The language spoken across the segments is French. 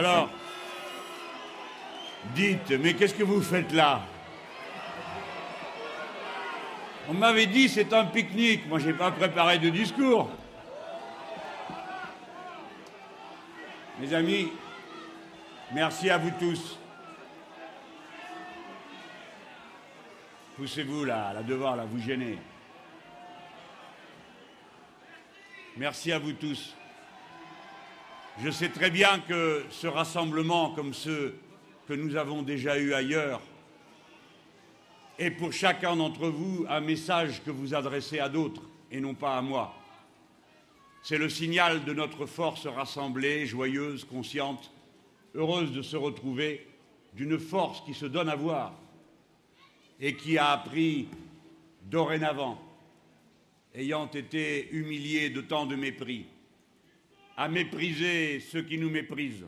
Alors, dites, mais qu'est-ce que vous faites là? On m'avait dit c'est un pique-nique. Moi, j'ai pas préparé de discours. Mes amis, merci à vous tous. Poussez-vous là, là devant, là, vous gênez. Merci à vous tous. Je sais très bien que ce rassemblement, comme ceux que nous avons déjà eus ailleurs, est pour chacun d'entre vous un message que vous adressez à d'autres et non pas à moi. C'est le signal de notre force rassemblée, joyeuse, consciente, heureuse de se retrouver, d'une force qui se donne à voir et qui a appris dorénavant, ayant été humilié de tant de mépris, à mépriser ceux qui nous méprisent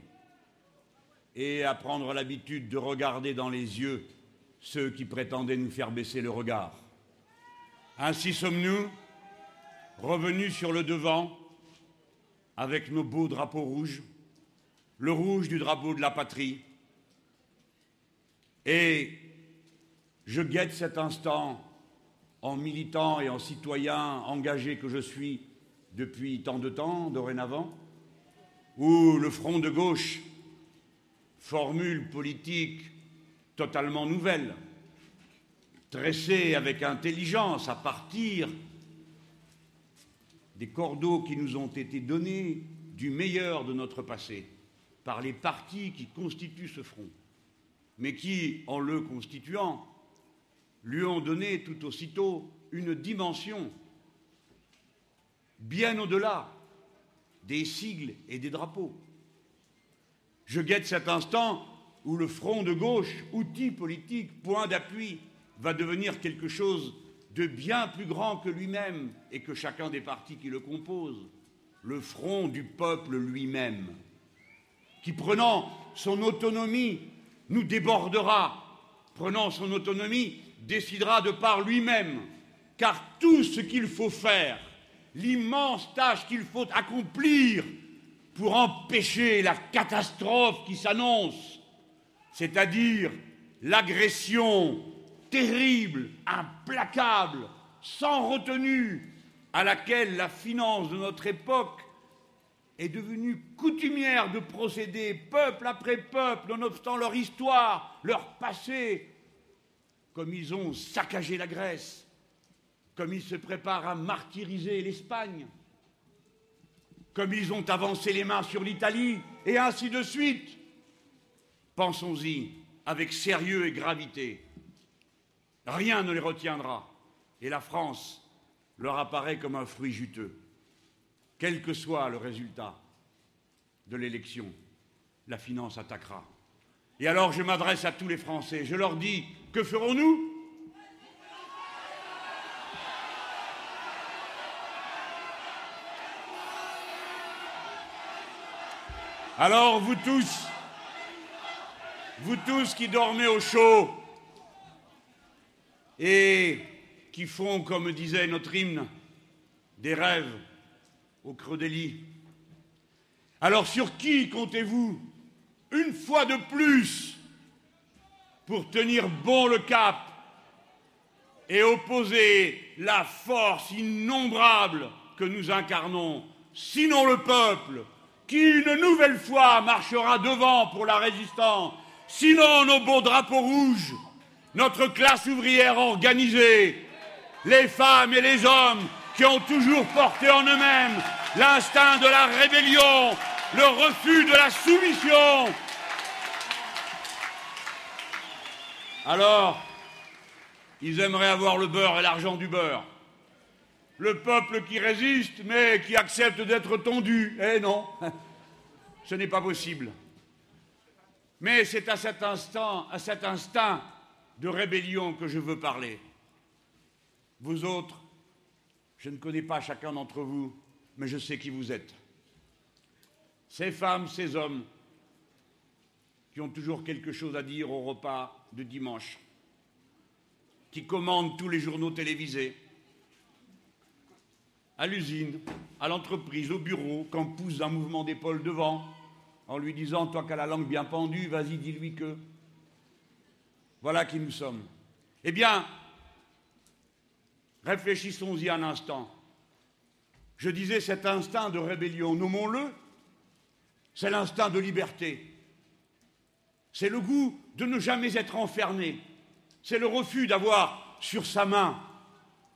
et à prendre l'habitude de regarder dans les yeux ceux qui prétendaient nous faire baisser le regard. Ainsi sommes-nous revenus sur le devant avec nos beaux drapeaux rouges, le rouge du drapeau de la patrie, et je guette cet instant en militant et en citoyen engagé que je suis depuis tant de temps, dorénavant, où le front de gauche, formule politique totalement nouvelle, tressée avec intelligence à partir des cordeaux qui nous ont été donnés du meilleur de notre passé par les partis qui constituent ce front, mais qui, en le constituant, lui ont donné tout aussitôt une dimension bien au-delà des sigles et des drapeaux. Je guette cet instant où le front de gauche, outil politique, point d'appui, va devenir quelque chose de bien plus grand que lui-même et que chacun des partis qui le composent, le front du peuple lui-même, qui prenant son autonomie nous débordera, prenant son autonomie décidera de par lui-même, car tout ce qu'il faut faire, l'immense tâche qu'il faut accomplir pour empêcher la catastrophe qui s'annonce, c'est-à-dire l'agression terrible, implacable, sans retenue, à laquelle la finance de notre époque est devenue coutumière de procéder peuple après peuple, nonobstant leur histoire, leur passé, comme ils ont saccagé la Grèce, comme ils se préparent à martyriser l'Espagne, comme ils ont avancé les mains sur l'Italie, et ainsi de suite. Pensons-y avec sérieux et gravité. Rien ne les retiendra, et la France leur apparaît comme un fruit juteux. Quel que soit le résultat de l'élection, la finance attaquera. Et alors je m'adresse à tous les Français, je leur dis, que ferons-nous? Alors vous tous, vous tous qui dormez au chaud et qui font, comme disait notre hymne, des rêves au creux des lits, alors sur qui comptez-vous une fois de plus pour tenir bon le cap et opposer la force innombrable que nous incarnons, sinon le peuple, qui une nouvelle fois marchera devant pour la résistance, sinon nos beaux drapeaux rouges, notre classe ouvrière organisée, les femmes et les hommes qui ont toujours porté en eux-mêmes l'instinct de la rébellion, le refus de la soumission, Alors, ils aimeraient avoir le beurre et l'argent du beurre. Le peuple qui résiste, mais qui accepte d'être tondu. Eh non, ce n'est pas possible. Mais c'est à cet instant, à cet instinct de rébellion que je veux parler. Vous autres, je ne connais pas chacun d'entre vous, mais je sais qui vous êtes. Ces femmes, ces hommes qui ont toujours quelque chose à dire au repas de dimanche, qui commandent tous les journaux télévisés, à l'usine, à l'entreprise, au bureau, quand pousse un mouvement d'épaule devant, en lui disant Toi qui as la langue bien pendue, vas-y, dis-lui que. Voilà qui nous sommes. Eh bien, réfléchissons-y un instant. Je disais cet instinct de rébellion, nommons-le, c'est l'instinct de liberté. C'est le goût de ne jamais être enfermé. C'est le refus d'avoir sur sa main,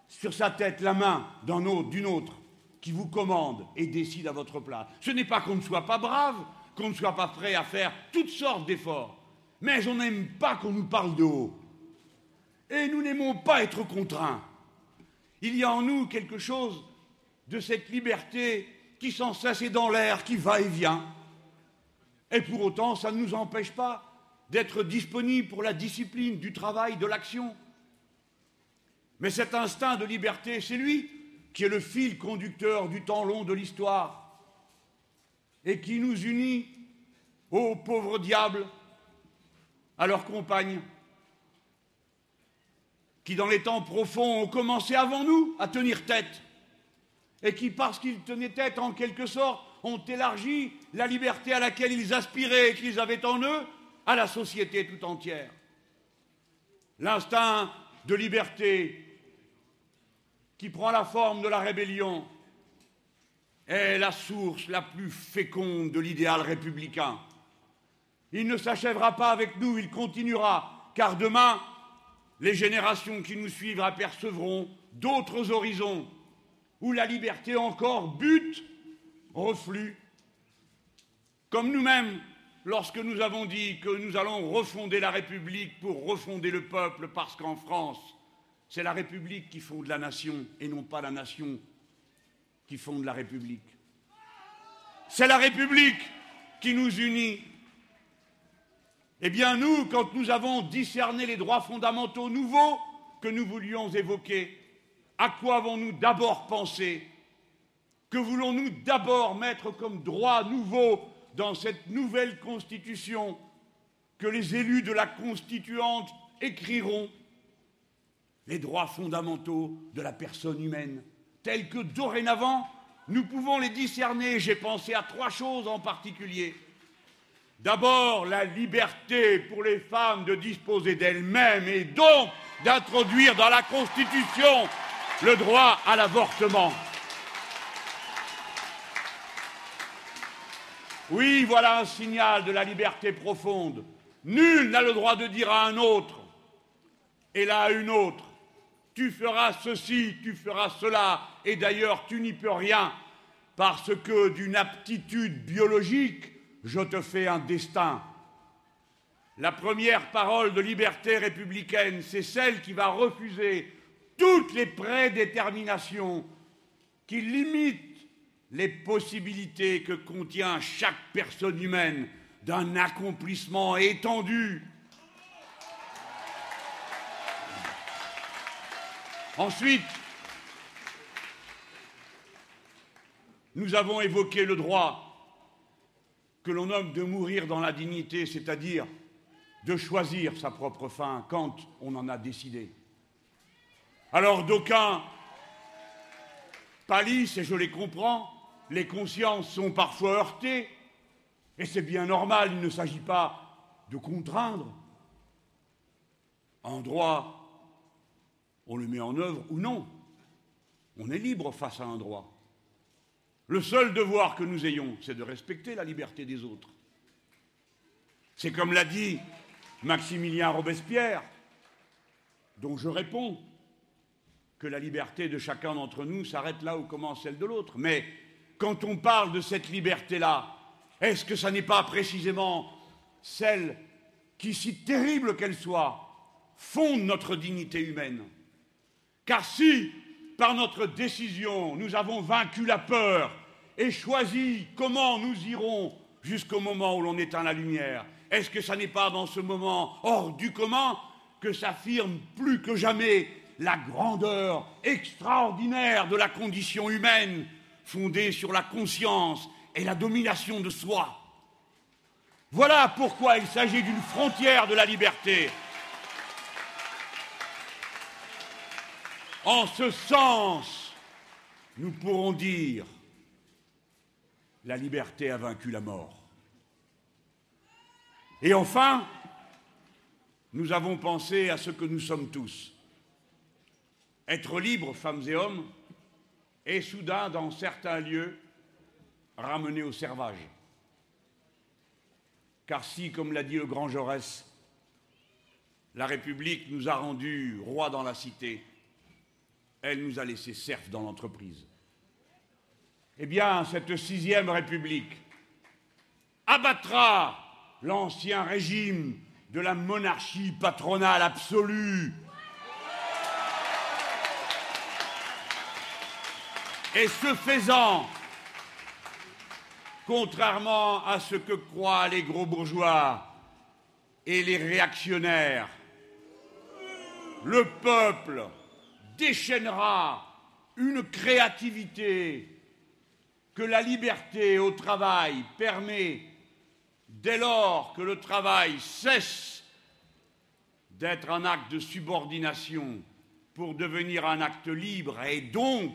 sur sa tête, la main d'un autre, d'une autre, qui vous commande et décide à votre place. Ce n'est pas qu'on ne soit pas brave, qu'on ne soit pas prêt à faire toutes sortes d'efforts, mais on n'aime pas qu'on nous parle de haut. Et nous n'aimons pas être contraints. Il y a en nous quelque chose de cette liberté qui sans cesse est dans l'air, qui va et vient. Et pour autant, ça ne nous empêche pas d'être disponibles pour la discipline, du travail, de l'action. Mais cet instinct de liberté, c'est lui qui est le fil conducteur du temps long de l'histoire et qui nous unit aux pauvres diables, à leurs compagnes, qui dans les temps profonds ont commencé avant nous à tenir tête, et qui, parce qu'ils tenaient tête en quelque sorte, ont élargi la liberté à laquelle ils aspiraient et qu'ils avaient en eux à la société tout entière. L'instinct de liberté qui prend la forme de la rébellion est la source la plus féconde de l'idéal républicain. Il ne s'achèvera pas avec nous, il continuera, car demain, les générations qui nous suivent apercevront d'autres horizons où la liberté encore bute, reflue, comme nous-mêmes lorsque nous avons dit que nous allons refonder la République pour refonder le peuple, parce qu'en France, c'est la République qui fonde la nation et non pas la nation qui fonde la République. C'est la République qui nous unit. Eh bien, nous, quand nous avons discerné les droits fondamentaux nouveaux que nous voulions évoquer, à quoi avons-nous d'abord pensé? Que voulons-nous d'abord mettre comme droit nouveau dans cette nouvelle constitution que les élus de la constituante écriront les droits fondamentaux de la personne humaine, tels que dorénavant nous pouvons les discerner. J'ai pensé à trois choses en particulier. D'abord, la liberté pour les femmes de disposer d'elles-mêmes et donc d'introduire dans la Constitution le droit à l'avortement. Oui, voilà un signal de la liberté profonde. Nul n'a le droit de dire à un autre, et là à une autre, tu feras ceci, tu feras cela, et d'ailleurs tu n'y peux rien, parce que d'une aptitude biologique, je te fais un destin. La première parole de liberté républicaine, c'est celle qui va refuser toutes les prédéterminations qui limitent les possibilités que contient chaque personne humaine d'un accomplissement étendu. Ensuite, nous avons évoqué le droit que l'on nomme de mourir dans la dignité, c'est-à-dire de choisir sa propre fin quand on en a décidé. Alors d'aucuns pâlissent, et je les comprends, les consciences sont parfois heurtées, et c'est bien normal, il ne s'agit pas de contraindre. Un droit, on le met en œuvre ou non. On est libre face à un droit. Le seul devoir que nous ayons, c'est de respecter la liberté des autres. C'est comme l'a dit Maximilien Robespierre, dont je réponds que la liberté de chacun d'entre nous s'arrête là où commence celle de l'autre. Mais quand on parle de cette liberté-là, est-ce que ça n'est pas précisément celle qui, si terrible qu'elle soit, fonde notre dignité humaine? Car si, par notre décision, nous avons vaincu la peur et choisi comment nous irons jusqu'au moment où l'on éteint la lumière, est-ce que ça n'est pas dans ce moment hors du commun que s'affirme plus que jamais la grandeur extraordinaire de la condition humaine fondée sur la conscience et la domination de soi? Voilà pourquoi il s'agit d'une frontière de la liberté. En ce sens, nous pourrons dire la liberté a vaincu la mort. Et enfin, nous avons pensé à ce que nous sommes tous. Être libres, femmes et hommes, et soudain, dans certains lieux, ramenés au servage. Car si, comme l'a dit le grand Jaurès, la République nous a rendus rois dans la cité, elle nous a laissé serfs dans l'entreprise. Eh bien, cette sixième République abattra l'ancien régime de la monarchie patronale absolue. Et ce faisant, contrairement à ce que croient les gros bourgeois et les réactionnaires, le peuple déchaînera une créativité que la liberté au travail permet dès lors que le travail cesse d'être un acte de subordination pour devenir un acte libre et donc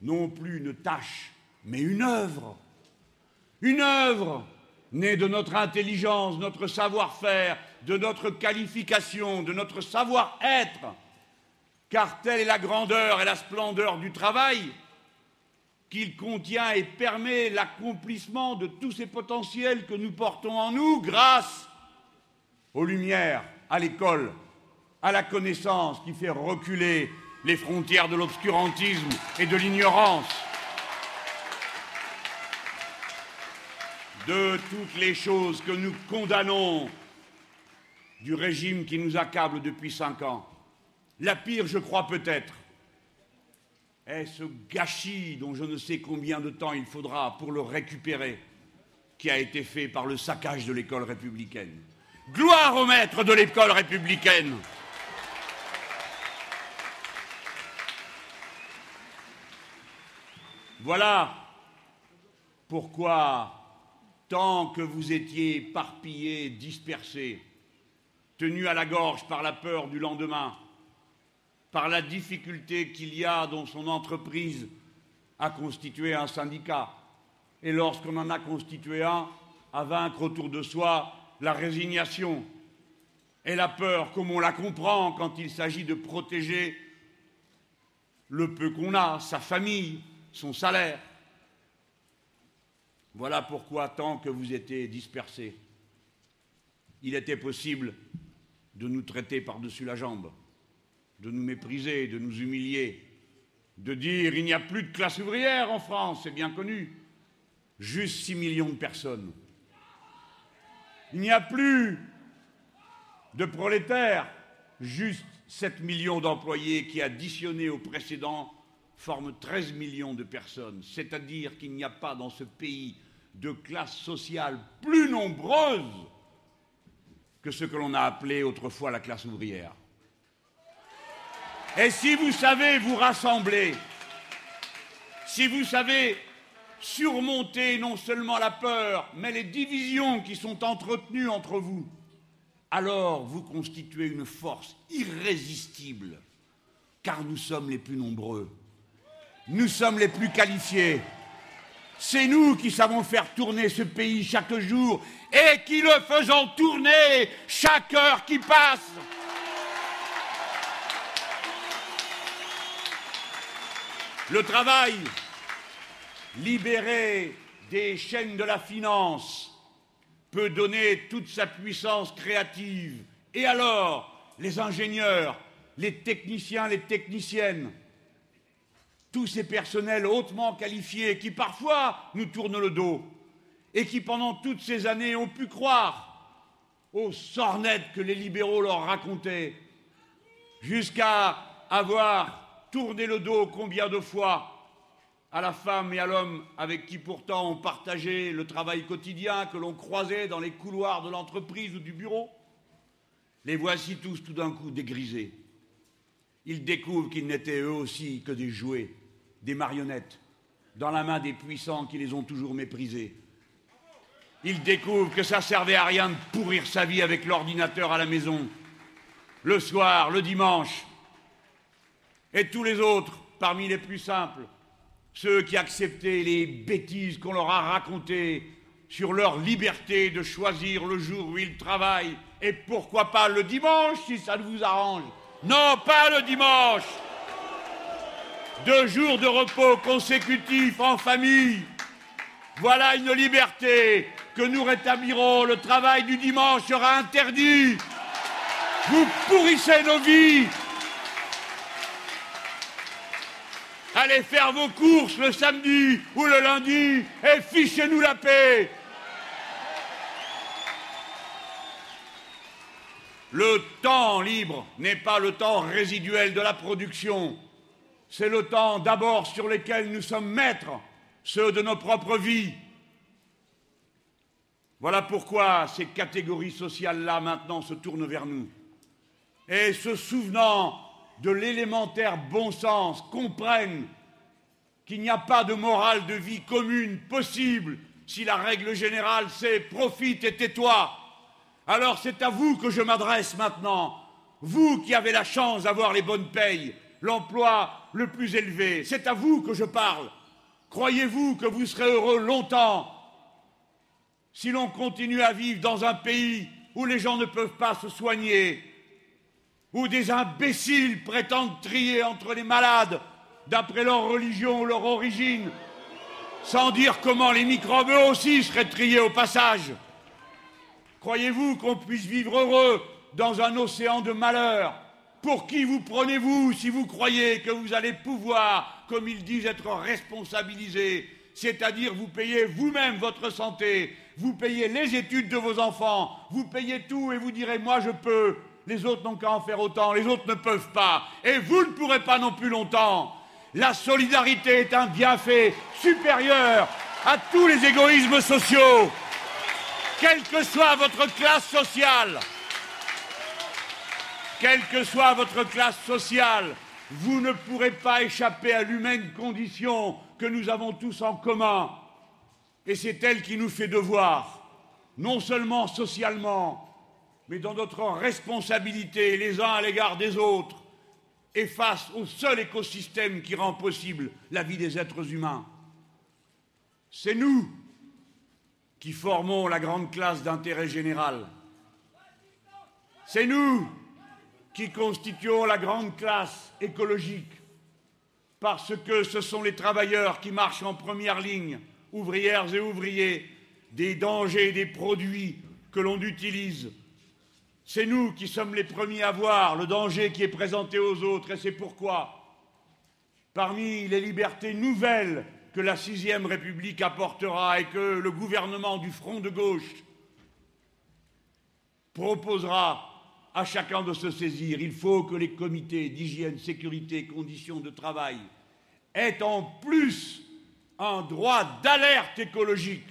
non plus une tâche, mais une œuvre. Une œuvre née de notre intelligence, notre savoir-faire, de notre qualification, de notre savoir-être, car telle est la grandeur et la splendeur du travail, qu'il contient et permet l'accomplissement de tous ces potentiels que nous portons en nous grâce aux lumières, à l'école, à la connaissance qui fait reculer les frontières de l'obscurantisme et de l'ignorance, de toutes les choses que nous condamnons du régime qui nous accable depuis cinq ans. La pire, je crois peut-être, est ce gâchis dont je ne sais combien de temps il faudra pour le récupérer, qui a été fait par le saccage de l'école républicaine. Gloire au maître de l'école républicaine. Voilà pourquoi, tant que vous étiez éparpillés, dispersés, tenus à la gorge par la peur du lendemain, par la difficulté qu'il y a dans son entreprise à constituer un syndicat, et lorsqu'on en a constitué un, à vaincre autour de soi la résignation et la peur, comme on la comprend quand il s'agit de protéger le peu qu'on a, sa famille, son salaire. Voilà pourquoi, tant que vous étiez dispersés, il était possible de nous traiter par-dessus la jambe de nous mépriser, de nous humilier, de dire il n'y a plus de classe ouvrière en France, c'est bien connu, juste 6 millions de personnes. Il n'y a plus de prolétaires, juste 7 millions d'employés qui, additionnés aux précédents, forment 13 millions de personnes. C'est-à-dire qu'il n'y a pas dans ce pays de classe sociale plus nombreuse que ce que l'on a appelé autrefois la classe ouvrière. Et si vous savez vous rassembler, si vous savez surmonter non seulement la peur, mais les divisions qui sont entretenues entre vous, alors vous constituez une force irrésistible, car nous sommes les plus nombreux, nous sommes les plus qualifiés. C'est nous qui savons faire tourner ce pays chaque jour et qui le faisons tourner chaque heure qui passe. Le travail, libéré des chaînes de la finance, peut donner toute sa puissance créative. Et alors, les ingénieurs, les techniciens, les techniciennes, tous ces personnels hautement qualifiés qui parfois nous tournent le dos et qui pendant toutes ces années ont pu croire aux sornettes que les libéraux leur racontaient, jusqu'à avoir tourner le dos combien de fois à la femme et à l'homme avec qui pourtant on partageait le travail quotidien que l'on croisait dans les couloirs de l'entreprise ou du bureau? Les voici tous tout d'un coup dégrisés. Ils découvrent qu'ils n'étaient eux aussi que des jouets, des marionnettes, dans la main des puissants qui les ont toujours méprisés. Ils découvrent que ça servait à rien de pourrir sa vie avec l'ordinateur à la maison, le soir, le dimanche, et tous les autres, parmi les plus simples, ceux qui acceptaient les bêtises qu'on leur a racontées sur leur liberté de choisir le jour où ils travaillent, et pourquoi pas le dimanche si ça ne vous arrange. Non, pas le dimanche. Deux jours de repos consécutifs en famille. Voilà une liberté que nous rétablirons. Le travail du dimanche sera interdit. Vous pourrissez nos vies. Allez faire vos courses le samedi ou le lundi et fichez-nous la paix. Le temps libre n'est pas le temps résiduel de la production. C'est le temps d'abord sur lequel nous sommes maîtres, ceux de nos propres vies. Voilà pourquoi ces catégories sociales-là maintenant se tournent vers nous. Et se souvenant de l'élémentaire bon sens, comprennent qu'il n'y a pas de morale de vie commune possible si la règle générale c'est profite et tais-toi. Alors c'est à vous que je m'adresse maintenant, vous qui avez la chance d'avoir les bonnes payes, l'emploi le plus élevé, c'est à vous que je parle. Croyez-vous que vous serez heureux longtemps si l'on continue à vivre dans un pays où les gens ne peuvent pas se soigner, où des imbéciles prétendent trier entre les malades d'après leur religion ou leur origine, sans dire comment les microbes eux aussi seraient triés au passage. Croyez-vous qu'on puisse vivre heureux dans un océan de malheur Pour qui vous prenez-vous si vous croyez que vous allez pouvoir, comme ils disent, être responsabilisé C'est-à-dire vous payez vous-même votre santé, vous payez les études de vos enfants, vous payez tout et vous direz moi je peux, les autres n'ont qu'à en faire autant, les autres ne peuvent pas, et vous ne pourrez pas non plus longtemps. La solidarité est un bienfait supérieur à tous les égoïsmes sociaux quelle que soit votre classe sociale, quelle que soit votre classe sociale, vous ne pourrez pas échapper à l'humaine condition que nous avons tous en commun. Et c'est elle qui nous fait devoir, non seulement socialement, mais dans notre responsabilité les uns à l'égard des autres, et face au seul écosystème qui rend possible la vie des êtres humains. C'est nous qui formons la grande classe d'intérêt général. C'est nous qui constituons la grande classe écologique, parce que ce sont les travailleurs qui marchent en première ligne, ouvrières et ouvriers, des dangers des produits que l'on utilise. C'est nous qui sommes les premiers à voir le danger qui est présenté aux autres, et c'est pourquoi, parmi les libertés nouvelles que la sixième République apportera et que le gouvernement du Front de gauche proposera à chacun de se saisir. Il faut que les comités d'hygiène, sécurité, conditions de travail aient en plus un droit d'alerte écologique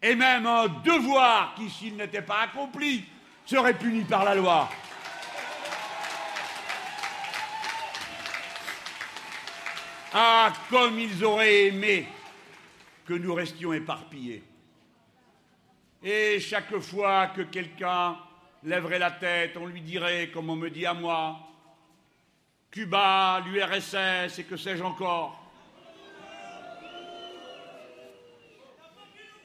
et même un devoir qui, s'il n'était pas accompli, serait puni par la loi. Ah, comme ils auraient aimé que nous restions éparpillés. Et chaque fois que quelqu'un lèverait la tête, on lui dirait, comme on me dit à moi, Cuba, l'URSS et que sais-je encore?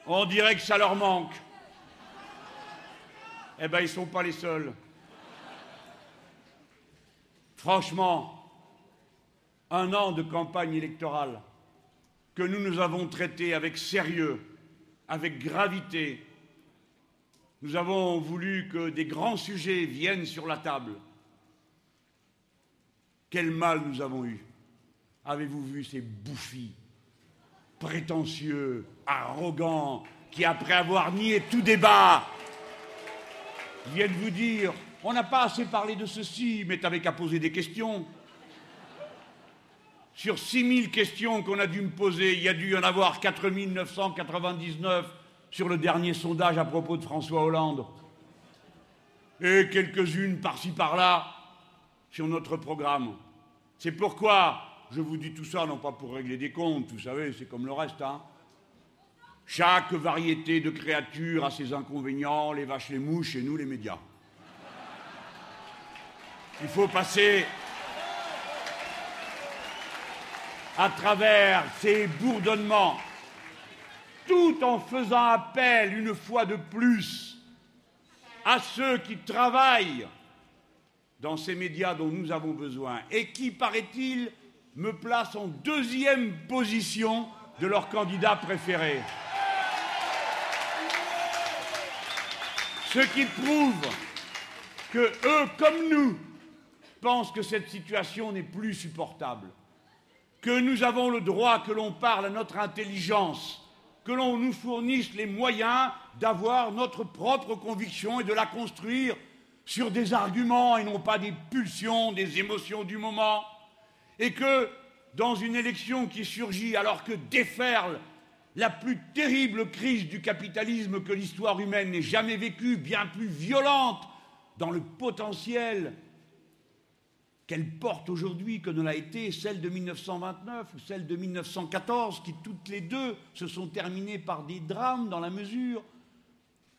On dirait que ça leur manque. Eh bien, ils sont pas les seuls. Franchement, un an de campagne électorale que nous nous avons traité avec sérieux, avec gravité. Nous avons voulu que des grands sujets viennent sur la table. Quel mal nous avons eu. Avez-vous vu ces bouffis, prétentieux, arrogants, qui, après avoir nié tout débat, viennent vous dire on n'a pas assez parlé de ceci, mais t'avais qu'à poser des questions. Sur 6 000 questions qu'on a dû me poser, il y a dû y en avoir 4 999 sur le dernier sondage à propos de François Hollande. Et quelques-unes par-ci par-là sur notre programme. C'est pourquoi je vous dis tout ça, non pas pour régler des comptes, vous savez, c'est comme le reste. Hein. Chaque variété de créature a ses inconvénients, les vaches, les mouches et nous, les médias. Il faut passer à travers ces bourdonnements tout en faisant appel une fois de plus à ceux qui travaillent dans ces médias dont nous avons besoin et qui, paraît-il, me placent en deuxième position de leur candidat préféré. Ce qui prouve que eux, comme nous, pensent que cette situation n'est plus supportable, que nous avons le droit que l'on parle à notre intelligence, que l'on nous fournisse les moyens d'avoir notre propre conviction et de la construire sur des arguments et non pas des pulsions, des émotions du moment, et que dans une élection qui surgit alors que déferle la plus terrible crise du capitalisme que l'histoire humaine n'ait jamais vécue, bien plus violente dans le potentiel qu'elle porte aujourd'hui que ne l'a été celle de 1929 ou celle de 1914, qui toutes les deux se sont terminées par des drames dans la mesure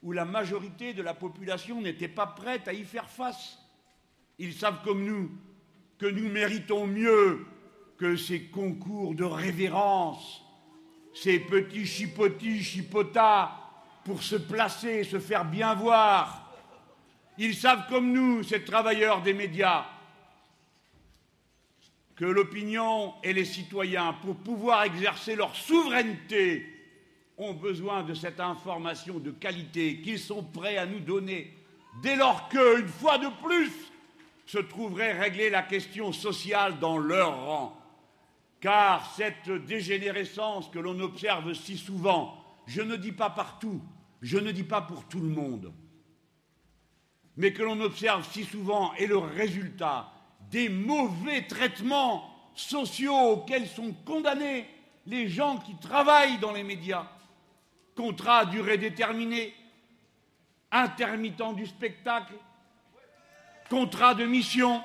où la majorité de la population n'était pas prête à y faire face. Ils savent comme nous que nous méritons mieux que ces concours de révérence, ces petits chipotis, chipotas pour se placer, se faire bien voir. Ils savent comme nous, ces travailleurs des médias, que l'opinion et les citoyens, pour pouvoir exercer leur souveraineté, ont besoin de cette information de qualité qu'ils sont prêts à nous donner, dès lors que, une fois de plus, se trouverait réglée la question sociale dans leur rang. Car cette dégénérescence que l'on observe si souvent, je ne dis pas partout, je ne dis pas pour tout le monde, mais que l'on observe si souvent est le résultat des mauvais traitements sociaux auxquels sont condamnés les gens qui travaillent dans les médias. Contrat à durée déterminée, intermittent du spectacle, contrat de mission,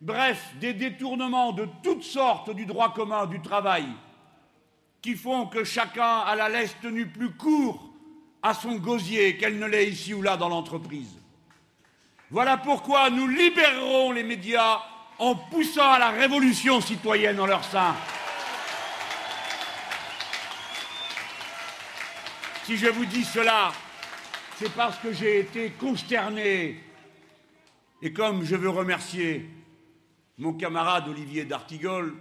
bref, des détournements de toutes sortes du droit commun du travail qui font que chacun a la laisse tenue plus court à son gosier qu'elle ne l'est ici ou là dans l'entreprise. Voilà pourquoi nous libérerons les médias en poussant à la révolution citoyenne en leur sein. Si je vous dis cela, c'est parce que j'ai été consterné. Et comme je veux remercier mon camarade Olivier d'Artigol,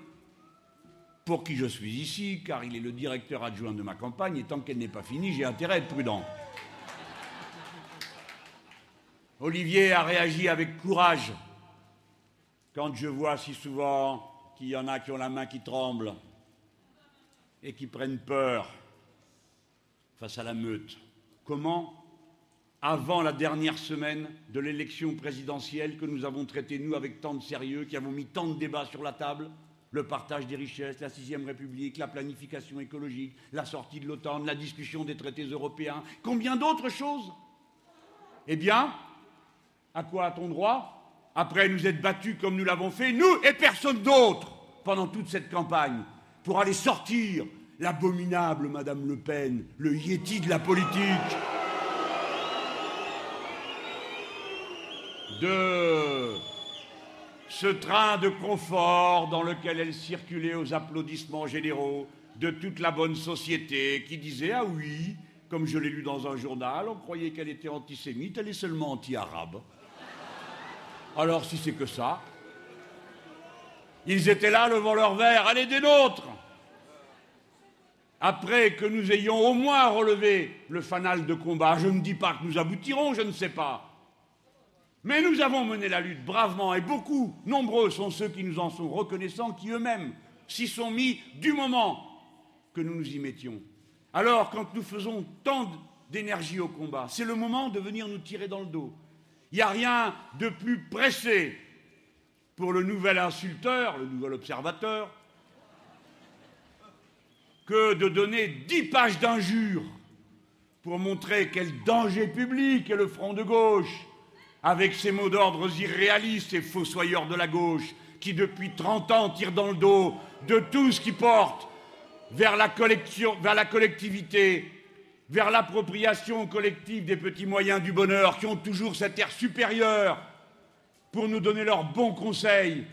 pour qui je suis ici, car il est le directeur adjoint de ma campagne, et tant qu'elle n'est pas finie, j'ai intérêt à être prudent. Olivier a réagi avec courage quand je vois si souvent qu'il y en a qui ont la main qui tremble et qui prennent peur face à la meute. Comment avant la dernière semaine de l'élection présidentielle que nous avons traitée, nous, avec tant de sérieux, qui avons mis tant de débats sur la table, le partage des richesses, la sixième république, la planification écologique, la sortie de l'OTAN, la discussion des traités européens, combien d'autres choses? Eh bien, à quoi a-t-on droit? Après nous être battus comme nous l'avons fait, nous et personne d'autre, pendant toute cette campagne, pour aller sortir l'abominable Madame Le Pen, le yéti de la politique, de ce train de confort dans lequel elle circulait aux applaudissements généraux de toute la bonne société qui disait Ah oui, comme je l'ai lu dans un journal, on croyait qu'elle était antisémite, elle est seulement anti-arabe. Alors si c'est que ça, ils étaient là levant leur verre, allez des nôtres Après que nous ayons au moins relevé le fanal de combat, je ne dis pas que nous aboutirons, je ne sais pas. Mais nous avons mené la lutte bravement et beaucoup, nombreux sont ceux qui nous en sont reconnaissants, qui eux-mêmes s'y sont mis du moment que nous nous y mettions. Alors, quand nous faisons tant d'énergie au combat, c'est le moment de venir nous tirer dans le dos. Il n'y a rien de plus pressé pour le nouvel insulteur, le nouvel observateur, que de donner dix pages d'injures pour montrer quel danger public est le front de gauche, avec ses mots d'ordre irréalistes et fossoyeurs de la gauche, qui depuis 30 ans tirent dans le dos de tout ce qui porte vers la, vers la collectivité, vers l'appropriation collective des petits moyens du bonheur, qui ont toujours cet air supérieur pour nous donner leurs bons conseils.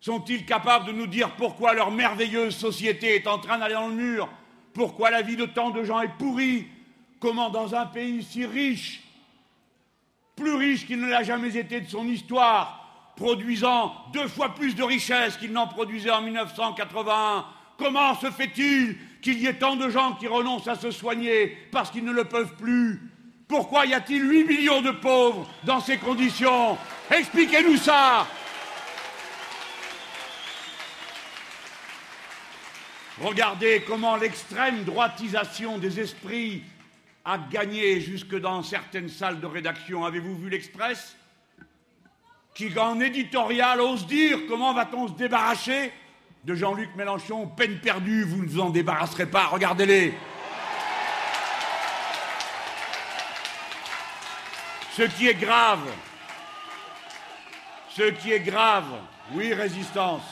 Sont-ils capables de nous dire pourquoi leur merveilleuse société est en train d'aller dans le mur? Pourquoi la vie de tant de gens est pourrie? Comment dans un pays si riche, plus riche qu'il ne l'a jamais été de son histoire, produisant deux fois plus de richesses qu'il n'en produisait en 1981, comment se fait-il qu'il y ait tant de gens qui renoncent à se soigner parce qu'ils ne le peuvent plus? Pourquoi y a-t-il 8 millions de pauvres dans ces conditions? Expliquez-nous ça! Regardez comment l'extrême droitisation des esprits a gagné jusque dans certaines salles de rédaction. Avez-vous vu l'Express? Qui, en éditorial, ose dire comment va-t-on se débarrasser de Jean-Luc Mélenchon? Peine perdue, vous ne vous en débarrasserez pas, regardez-les. Ce qui est grave, ce qui est grave, oui, résistance,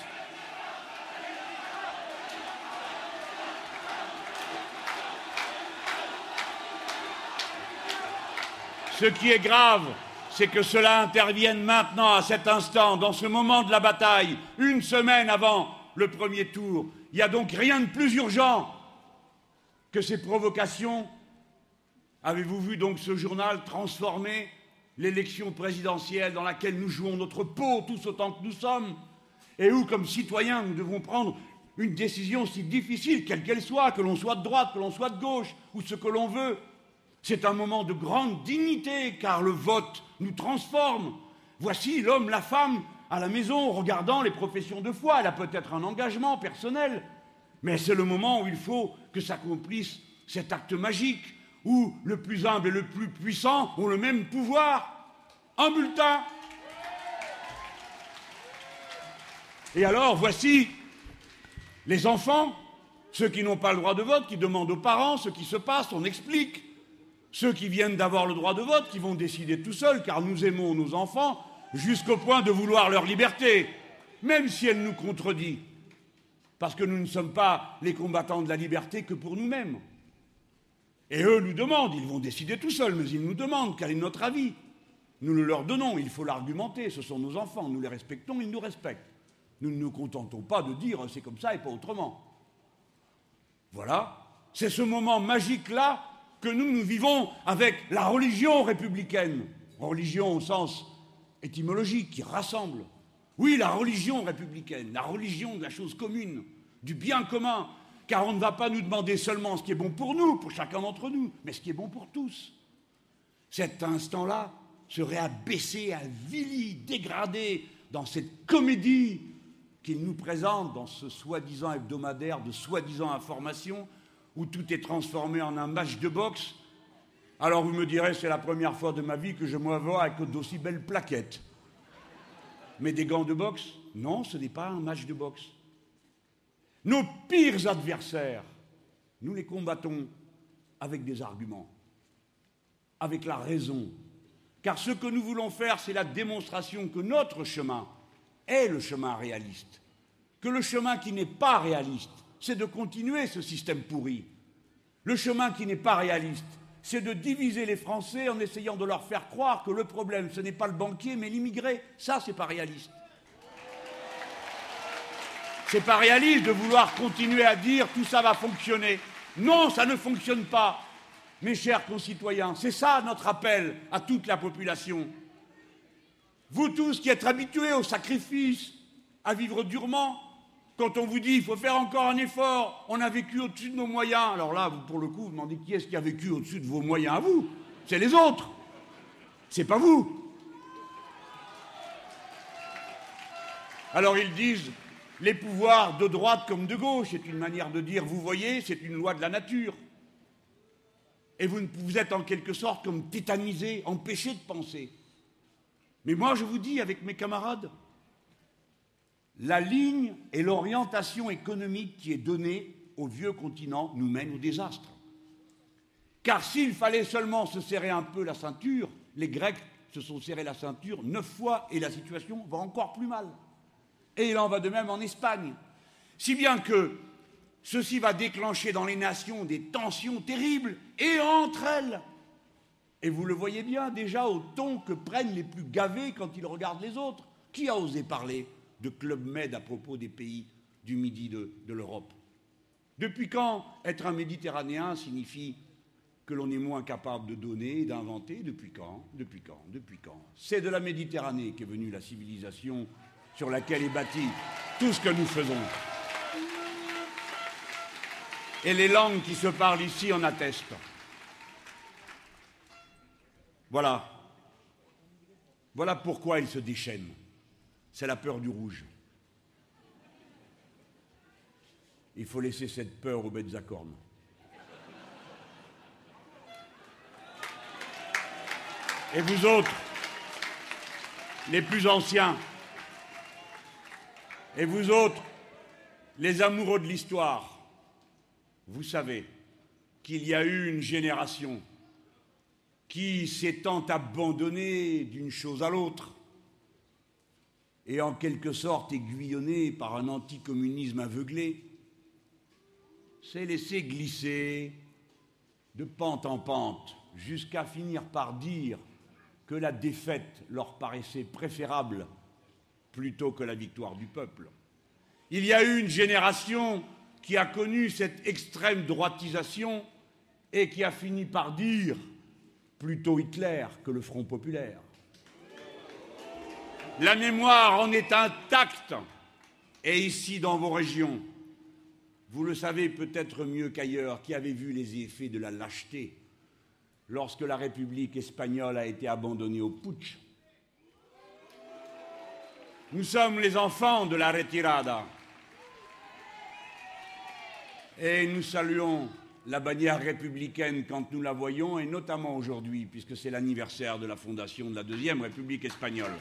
Ce qui est grave, c'est que cela intervienne maintenant, à cet instant, dans ce moment de la bataille, une semaine avant le premier tour. Il n'y a donc rien de plus urgent que ces provocations. Avez-vous vu donc ce journal transformer l'élection présidentielle dans laquelle nous jouons notre peau tous autant que nous sommes, et où, comme citoyens, nous devons prendre une décision si difficile, quelle qu'elle soit, que l'on soit de droite, que l'on soit de gauche, ou ce que l'on veut, c'est un moment de grande dignité, car le vote nous transforme. Voici l'homme, la femme, à la maison, regardant les professions de foi. Elle a peut-être un engagement personnel, mais c'est le moment où il faut que s'accomplisse cet acte magique, où le plus humble et le plus puissant ont le même pouvoir. Un bulletin. Et alors, voici les enfants, ceux qui n'ont pas le droit de vote, qui demandent aux parents ce qui se passe, on explique. Ceux qui viennent d'avoir le droit de vote, qui vont décider tout seuls, car nous aimons nos enfants jusqu'au point de vouloir leur liberté, même si elle nous contredit, parce que nous ne sommes pas les combattants de la liberté que pour nous-mêmes. Et eux nous demandent, ils vont décider tout seuls, mais ils nous demandent quel est notre avis. Nous le leur donnons, il faut l'argumenter, ce sont nos enfants, nous les respectons, ils nous respectent. Nous ne nous contentons pas de dire c'est comme ça et pas autrement. Voilà, c'est ce moment magique-là que nous, nous vivons avec la religion républicaine, religion au sens étymologique qui rassemble. Oui, la religion républicaine, la religion de la chose commune, du bien commun, car on ne va pas nous demander seulement ce qui est bon pour nous, pour chacun d'entre nous, mais ce qui est bon pour tous. Cet instant-là serait abaissé, avili, dégradé dans cette comédie qu'il nous présente dans ce soi-disant hebdomadaire de soi-disant information où tout est transformé en un match de boxe, alors vous me direz, c'est la première fois de ma vie que je me vois avec d'aussi belles plaquettes. Mais des gants de boxe? Non, ce n'est pas un match de boxe. Nos pires adversaires, nous les combattons avec des arguments, avec la raison. Car ce que nous voulons faire, c'est la démonstration que notre chemin est le chemin réaliste. Que le chemin qui n'est pas réaliste, c'est de continuer ce système pourri. Le chemin qui n'est pas réaliste, c'est de diviser les Français en essayant de leur faire croire que le problème, ce n'est pas le banquier, mais l'immigré. Ça, c'est pas réaliste. C'est pas réaliste de vouloir continuer à dire tout ça va fonctionner. Non, ça ne fonctionne pas. Mes chers concitoyens, c'est ça notre appel à toute la population. Vous tous qui êtes habitués au sacrifice, à vivre durement, quand on vous dit il faut faire encore un effort, on a vécu au-dessus de nos moyens. Alors là, vous, pour le coup, vous demandez qui est-ce qui a vécu au-dessus de vos moyens à vous? C'est les autres. C'est pas vous. Alors ils disent les pouvoirs de droite comme de gauche, c'est une manière de dire, vous voyez, c'est une loi de la nature. Et vous, vous êtes en quelque sorte comme tétanisé, empêché de penser. Mais moi, je vous dis, avec mes camarades, la ligne et l'orientation économique qui est donnée au vieux continent nous mène au désastre. Car s'il fallait seulement se serrer un peu la ceinture, les Grecs se sont serrés la ceinture neuf fois et la situation va encore plus mal. Et il en va de même en Espagne. Si bien que ceci va déclencher dans les nations des tensions terribles et entre elles. Et vous le voyez bien déjà au ton que prennent les plus gavés quand ils regardent les autres. Qui a osé parler? De Club Med à propos des pays du midi de, l'Europe. Depuis quand être un Méditerranéen signifie que l'on est moins capable de donner et d'inventer? Depuis quand? Depuis quand? Depuis quand? C'est de la Méditerranée qu'est venue la civilisation sur laquelle est bâti tout ce que nous faisons. Et les langues qui se parlent ici en attestent. Voilà. Voilà pourquoi ils se déchaînent. C'est la peur du rouge. Il faut laisser cette peur aux bêtes à cornes. Et vous autres, les plus anciens, et vous autres, les amoureux de l'histoire, vous savez qu'il y a eu une génération qui s'étant abandonnée d'une chose à l'autre et en quelque sorte aiguillonnée par un anticommunisme aveuglé, s'est laissé glisser de pente en pente jusqu'à finir par dire que la défaite leur paraissait préférable plutôt que la victoire du peuple. Il y a eu une génération qui a connu cette extrême droitisation et qui a fini par dire plutôt Hitler que le Front populaire. La mémoire en est intacte et ici dans vos régions, vous le savez peut-être mieux qu'ailleurs, qui avez vu les effets de la lâcheté lorsque la République espagnole a été abandonnée au putsch. Nous sommes les enfants de la retirada et nous saluons la bannière républicaine quand nous la voyons, et notamment aujourd'hui, puisque c'est l'anniversaire de la fondation de la Deuxième République espagnole.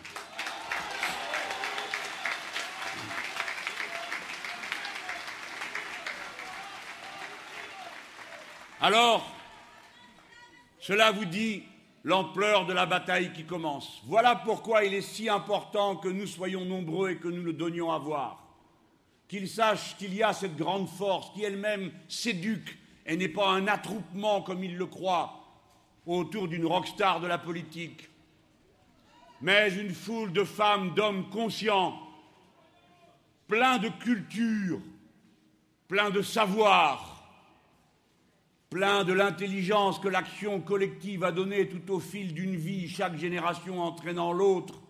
Alors, cela vous dit l'ampleur de la bataille qui commence. Voilà pourquoi il est si important que nous soyons nombreux et que nous le donnions à voir. Qu'ils sachent qu'il y a cette grande force qui elle-même s'éduque et n'est pas un attroupement comme ils le croient autour d'une rockstar de la politique, mais une foule de femmes, d'hommes conscients, pleins de culture, pleins de savoir, plein de l'intelligence que l'action collective a donnée tout au fil d'une vie, chaque génération entraînant l'autre,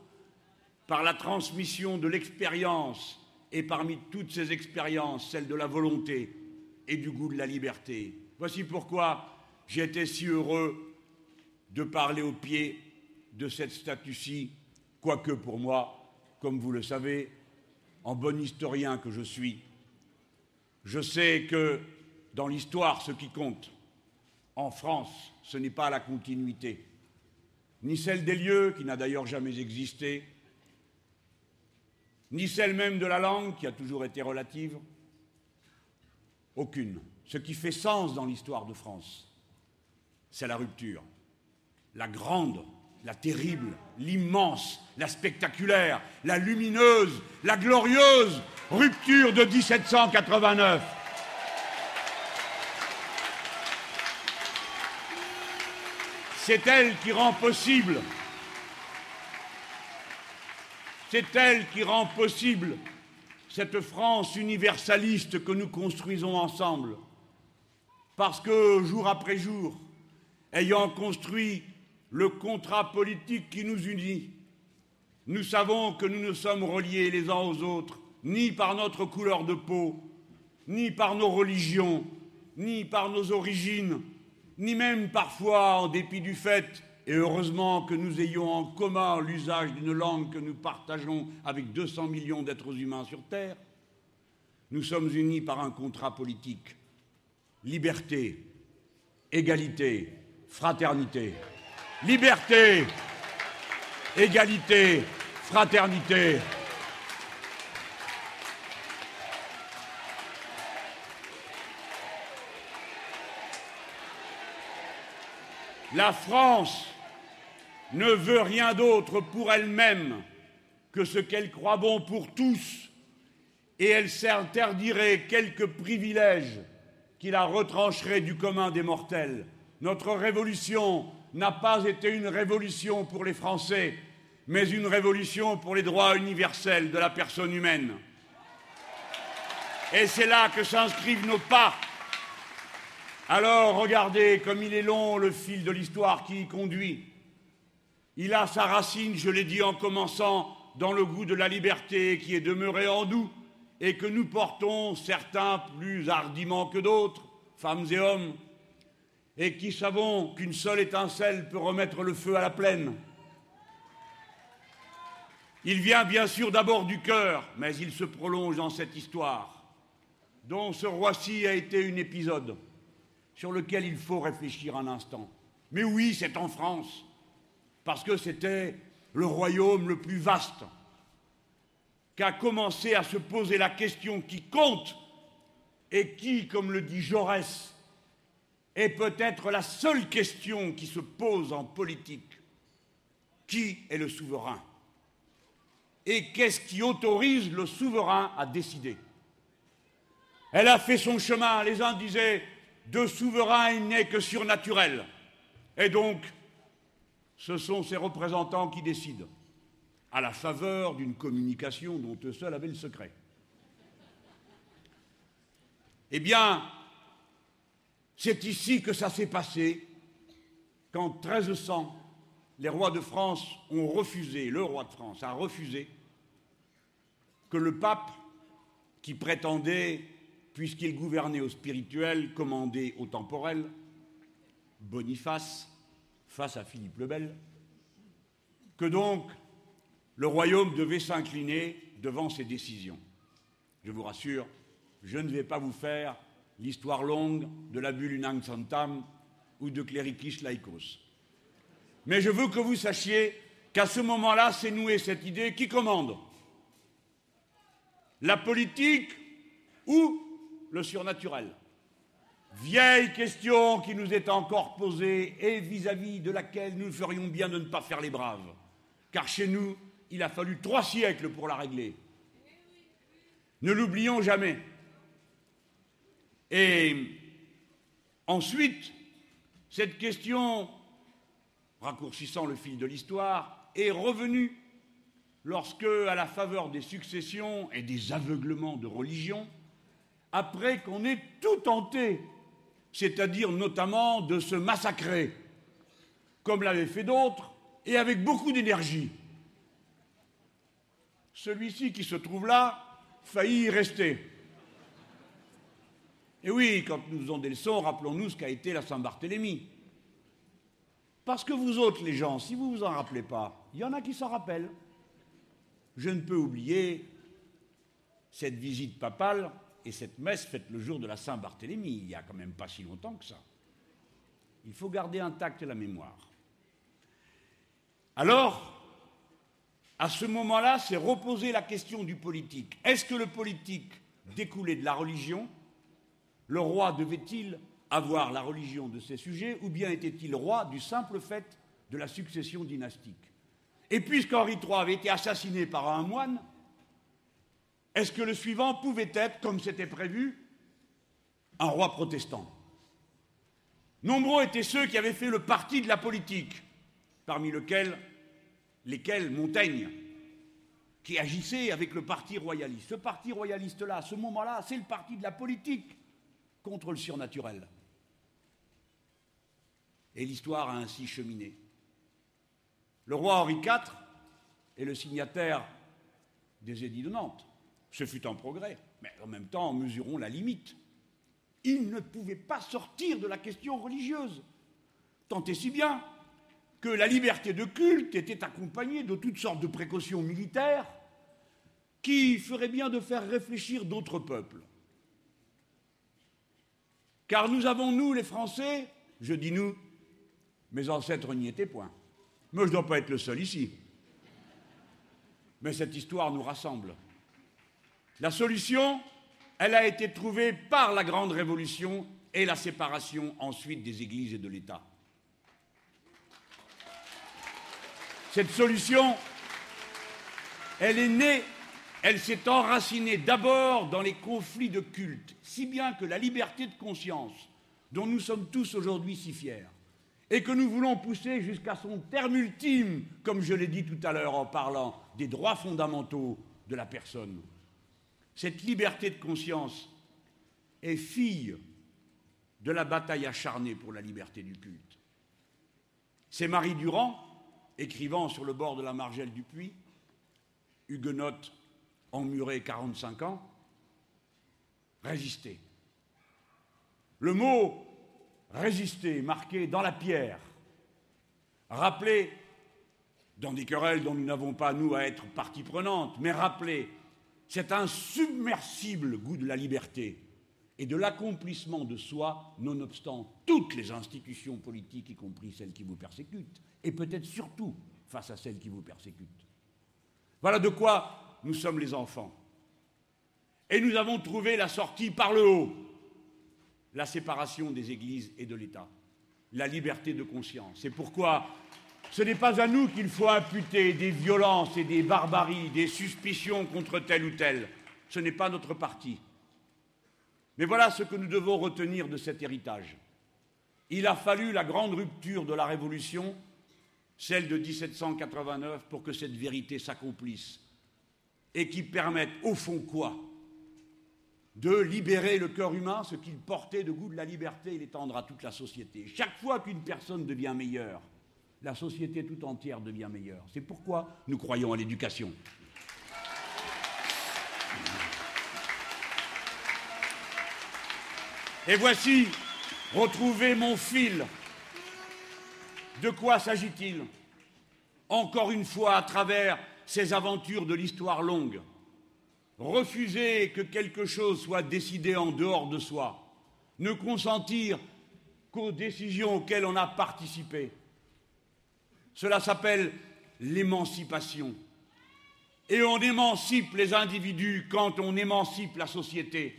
par la transmission de l'expérience, et parmi toutes ces expériences, celle de la volonté et du goût de la liberté. Voici pourquoi été si heureux de parler au pied de cette statue-ci, quoique pour moi, comme vous le savez, en bon historien que je suis, je sais que dans l'histoire, ce qui compte, en France, ce n'est pas la continuité, ni celle des lieux, qui n'a d'ailleurs jamais existé, ni celle même de la langue, qui a toujours été relative, aucune. Ce qui fait sens dans l'histoire de France, c'est la rupture, la grande, la terrible, l'immense, la spectaculaire, la lumineuse, la glorieuse rupture de 1789. C'est elle qui rend possible, c'est elle qui rend possible cette France universaliste que nous construisons ensemble. Parce que jour après jour, ayant construit le contrat politique qui nous unit, nous savons que nous ne sommes reliés les uns aux autres, ni par notre couleur de peau, ni par nos religions, ni par nos origines, ni même parfois en dépit du fait, et heureusement que nous ayons en commun l'usage d'une langue que nous partageons avec 200 millions d'êtres humains sur Terre, nous sommes unis par un contrat politique. Liberté, égalité, fraternité. Liberté, égalité, fraternité. La France ne veut rien d'autre pour elle-même que ce qu'elle croit bon pour tous, et elle s'interdirait quelques privilèges qui la retrancheraient du commun des mortels. Notre révolution n'a pas été une révolution pour les Français, mais une révolution pour les droits universels de la personne humaine. Et c'est là que s'inscrivent nos pas. Alors regardez comme il est long le fil de l'histoire qui y conduit. Il a sa racine, je l'ai dit en commençant, dans le goût de la liberté qui est demeuré en nous et que nous portons, certains plus hardiment que d'autres, femmes et hommes, et qui savons qu'une seule étincelle peut remettre le feu à la plaine. Il vient bien sûr d'abord du cœur, mais il se prolonge dans cette histoire, dont ce Roissy a été un épisode sur lequel il faut réfléchir un instant. Mais oui, c'est en France parce que c'était le royaume le plus vaste, qu'a commencé à se poser la question qui compte et qui, comme le dit Jaurès, est peut-être la seule question qui se pose en politique. Qui est le souverain Et qu'est-ce qui autorise le souverain à décider? Elle a fait son chemin. Les uns disaient, de souverain, il n'est que surnaturel. Et donc, ce sont ses représentants qui décident, à la faveur d'une communication dont eux seuls avaient le secret. Eh bien, c'est ici que ça s'est passé, qu'en 1300, les rois de France ont refusé, le roi de France a refusé que le pape, qui prétendait, puisqu'il gouvernait au spirituel, commander au temporel, Boniface, face à Philippe le Bel, que donc le royaume devait s'incliner devant ces décisions. Je vous rassure, je ne vais pas vous faire l'histoire longue de la bulle Unang Santam ou de Clericis Laikos. Mais je veux que vous sachiez qu'à ce moment-là s'est nouée cette idée qui commande La politique ou le surnaturel Vieille question qui nous est encore posée et vis-à-vis de laquelle nous ferions bien de ne pas faire les braves. Car chez nous, il a fallu trois siècles pour la régler. Ne l'oublions jamais. Et ensuite, cette question, raccourcissant le fil de l'histoire, est revenue lorsque, à la faveur des successions et des aveuglements de religion, après qu'on ait tout tenté c'est-à-dire notamment de se massacrer, comme l'avaient fait d'autres, et avec beaucoup d'énergie. Celui-ci qui se trouve là faillit y rester. Et oui, quand nous faisons des leçons, rappelons-nous ce qu'a été la Saint-Barthélemy. Parce que vous autres, les gens, si vous vous en rappelez pas, il y en a qui s'en rappellent. Je ne peux oublier cette visite papale et cette messe faite le jour de la Saint-Barthélemy, il n'y a quand même pas si longtemps que ça. Il faut garder intacte la mémoire. Alors, à ce moment-là, c'est reposer la question du politique. Est-ce que le politique découlait de la religion? Le roi devait-il avoir la religion de ses sujets ou bien était-il roi du simple fait de la succession dynastique? Et puisqu'Henri III avait été assassiné par un moine, est-ce que le suivant pouvait être, comme c'était prévu, un roi protestant? Nombreux étaient ceux qui avaient fait le parti de la politique, parmi lesquels, Montaigne, qui agissait avec le parti royaliste. Ce parti royaliste-là, à ce moment-là, c'est le parti de la politique contre le surnaturel. Et l'histoire a ainsi cheminé. Le roi Henri IV est le signataire des édits de Nantes. Ce fut un progrès, mais en même temps, mesurons la limite. Il ne pouvait pas sortir de la question religieuse, tant et si bien que la liberté de culte était accompagnée de toutes sortes de précautions militaires qui feraient bien de faire réfléchir d'autres peuples. Car nous avons, nous, les Français, je dis nous, mes ancêtres n'y étaient point. Mais je ne dois pas être le seul ici. Mais cette histoire nous rassemble. La solution, elle a été trouvée par la Grande Révolution et la séparation ensuite des églises et de l'État. Cette solution, elle est née, elle s'est enracinée d'abord dans les conflits de culte, si bien que la liberté de conscience, dont nous sommes tous aujourd'hui si fiers, et que nous voulons pousser jusqu'à son terme ultime, comme je l'ai dit tout à l'heure en parlant des droits fondamentaux de la personne, Cette liberté de conscience est fille de la bataille acharnée pour la liberté du culte. C'est Marie Durand, écrivant sur le bord de la margelle du puits, huguenote emmurée 45 ans, résister. Le mot résister, marqué dans la pierre, rappeler, dans des querelles dont nous n'avons pas, nous, à être partie prenante, mais rappeler cet insubmersible goût de la liberté et de l'accomplissement de soi, nonobstant toutes les institutions politiques, y compris celles qui vous persécutent, et peut-être surtout face à celles qui vous persécutent. Voilà de quoi nous sommes les enfants. Et nous avons trouvé la sortie par le haut, la séparation des églises et de l'État, la liberté de conscience. C'est pourquoi ce n'est pas à nous qu'il faut imputer des violences et des barbaries, des suspicions contre tel ou tel. Ce n'est pas notre parti. Mais voilà ce que nous devons retenir de cet héritage. Il a fallu la grande rupture de la Révolution, celle de 1789, pour que cette vérité s'accomplisse et qui permette, au fond, quoi? De libérer le cœur humain, ce qu'il portait de goût de la liberté et l'étendre à toute la société. Chaque fois qu'une personne devient meilleure, la société tout entière devient meilleure. C'est pourquoi nous croyons à l'éducation. Et voici, retrouver mon fil. De quoi s'agit-il? Encore une fois, à travers ces aventures de l'histoire longue, refuser que quelque chose soit décidé en dehors de soi, ne consentir qu'aux décisions auxquelles on a participé. Cela s'appelle l'émancipation. Et on émancipe les individus quand on émancipe la société.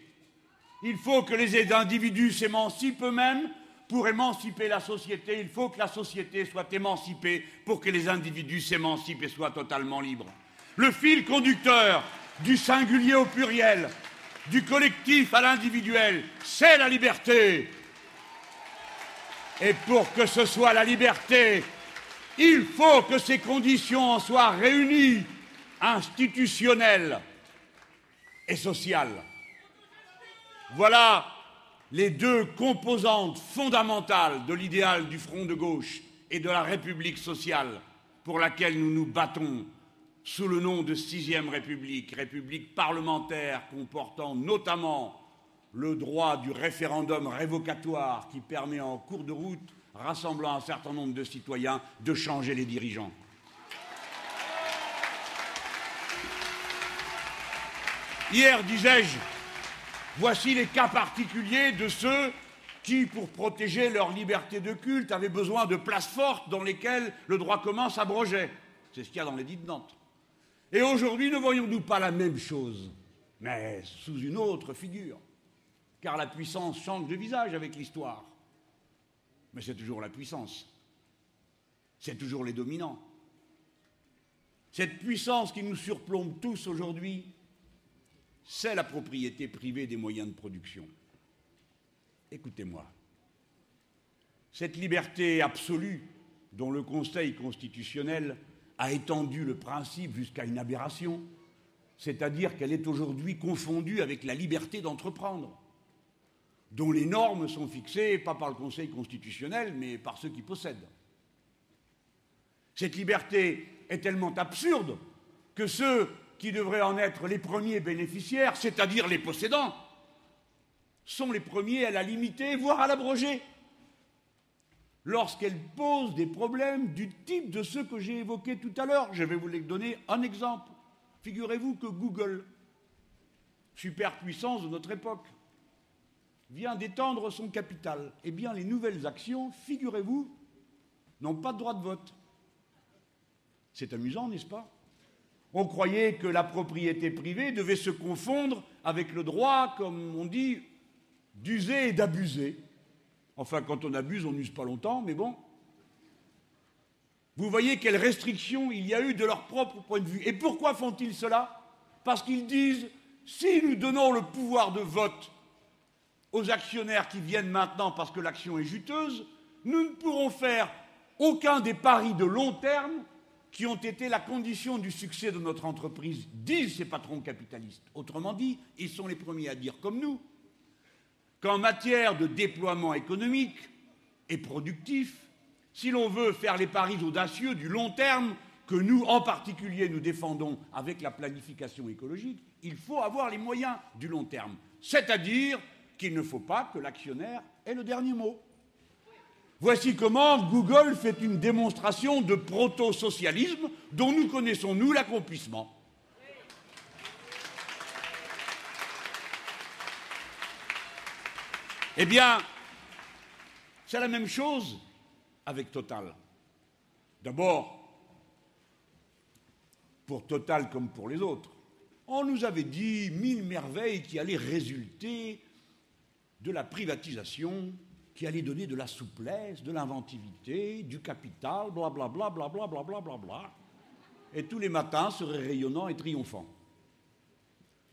Il faut que les individus s'émancipent eux-mêmes pour émanciper la société. Il faut que la société soit émancipée pour que les individus s'émancipent et soient totalement libres. Le fil conducteur du singulier au pluriel, du collectif à l'individuel, c'est la liberté. Et pour que ce soit la liberté, il faut que ces conditions en soient réunies, institutionnelles et sociales. Voilà les deux composantes fondamentales de l'idéal du Front de gauche et de la République sociale pour laquelle nous nous battons sous le nom de Sixième République, République parlementaire comportant notamment le droit du référendum révocatoire qui permet en cours de route, rassemblant un certain nombre de citoyens, de changer les dirigeants. Hier, disais-je, Voici les cas particuliers de ceux qui, pour protéger leur liberté de culte, avaient besoin de places fortes dans lesquelles le droit commun s'abrogeait. C'est ce qu'il y a dans l'édit de Nantes. Et aujourd'hui, ne voyons-nous pas la même chose, mais sous une autre figure? Car la puissance change de visage avec l'histoire. Mais c'est toujours la puissance. C'est toujours les dominants. Cette puissance qui nous surplombe tous aujourd'hui c'est la propriété privée des moyens de production. Écoutez-moi. Cette liberté absolue dont le Conseil constitutionnel a étendu le principe jusqu'à une aberration, c'est-à-dire qu'elle est aujourd'hui confondue avec la liberté d'entreprendre, dont les normes sont fixées pas par le Conseil constitutionnel, mais par ceux qui possèdent. Cette liberté est tellement absurde que ceux qui devraient en être les premiers bénéficiaires, c'est-à-dire les possédants, sont les premiers à la limiter, voire à l'abroger, lorsqu'elle pose des problèmes du type de ceux que j'ai évoqués tout à l'heure. Je vais vous les donner un exemple. Figurez-vous que Google, superpuissance de notre époque, vient d'étendre son capital. Eh bien, les nouvelles actions, figurez-vous, n'ont pas de droit de vote. C'est amusant, n'est-ce pas? On croyait que la propriété privée devait se confondre avec le droit, comme on dit, d'user et d'abuser. Enfin, quand on abuse, on n'use pas longtemps, mais bon. Vous voyez quelles restrictions il y a eu de leur propre point de vue. Et pourquoi font-ils cela? Parce qu'ils disent, si nous donnons le pouvoir de vote aux actionnaires qui viennent maintenant parce que l'action est juteuse, nous ne pourrons faire aucun des paris de long terme qui ont été la condition du succès de notre entreprise, disent ces patrons capitalistes. Autrement dit, ils sont les premiers à dire, comme nous, qu'en matière de déploiement économique et productif, si l'on veut faire les paris audacieux du long terme, que nous, en particulier, nous défendons avec la planification écologique, il faut avoir les moyens du long terme. C'est-à-dire qu'il ne faut pas que l'actionnaire ait le dernier mot. Voici comment Google fait une démonstration de proto-socialisme dont nous connaissons, nous, l'accomplissement. Eh bien, c'est la même chose avec Total. D'abord, pour Total comme pour les autres, on nous avait dit mille merveilles qui allaient résulter de la privatisation, qui allait donner de la souplesse, de l'inventivité, du capital, blablabla, blablabla, blablabla, et tous les matins seraient rayonnants et triomphants.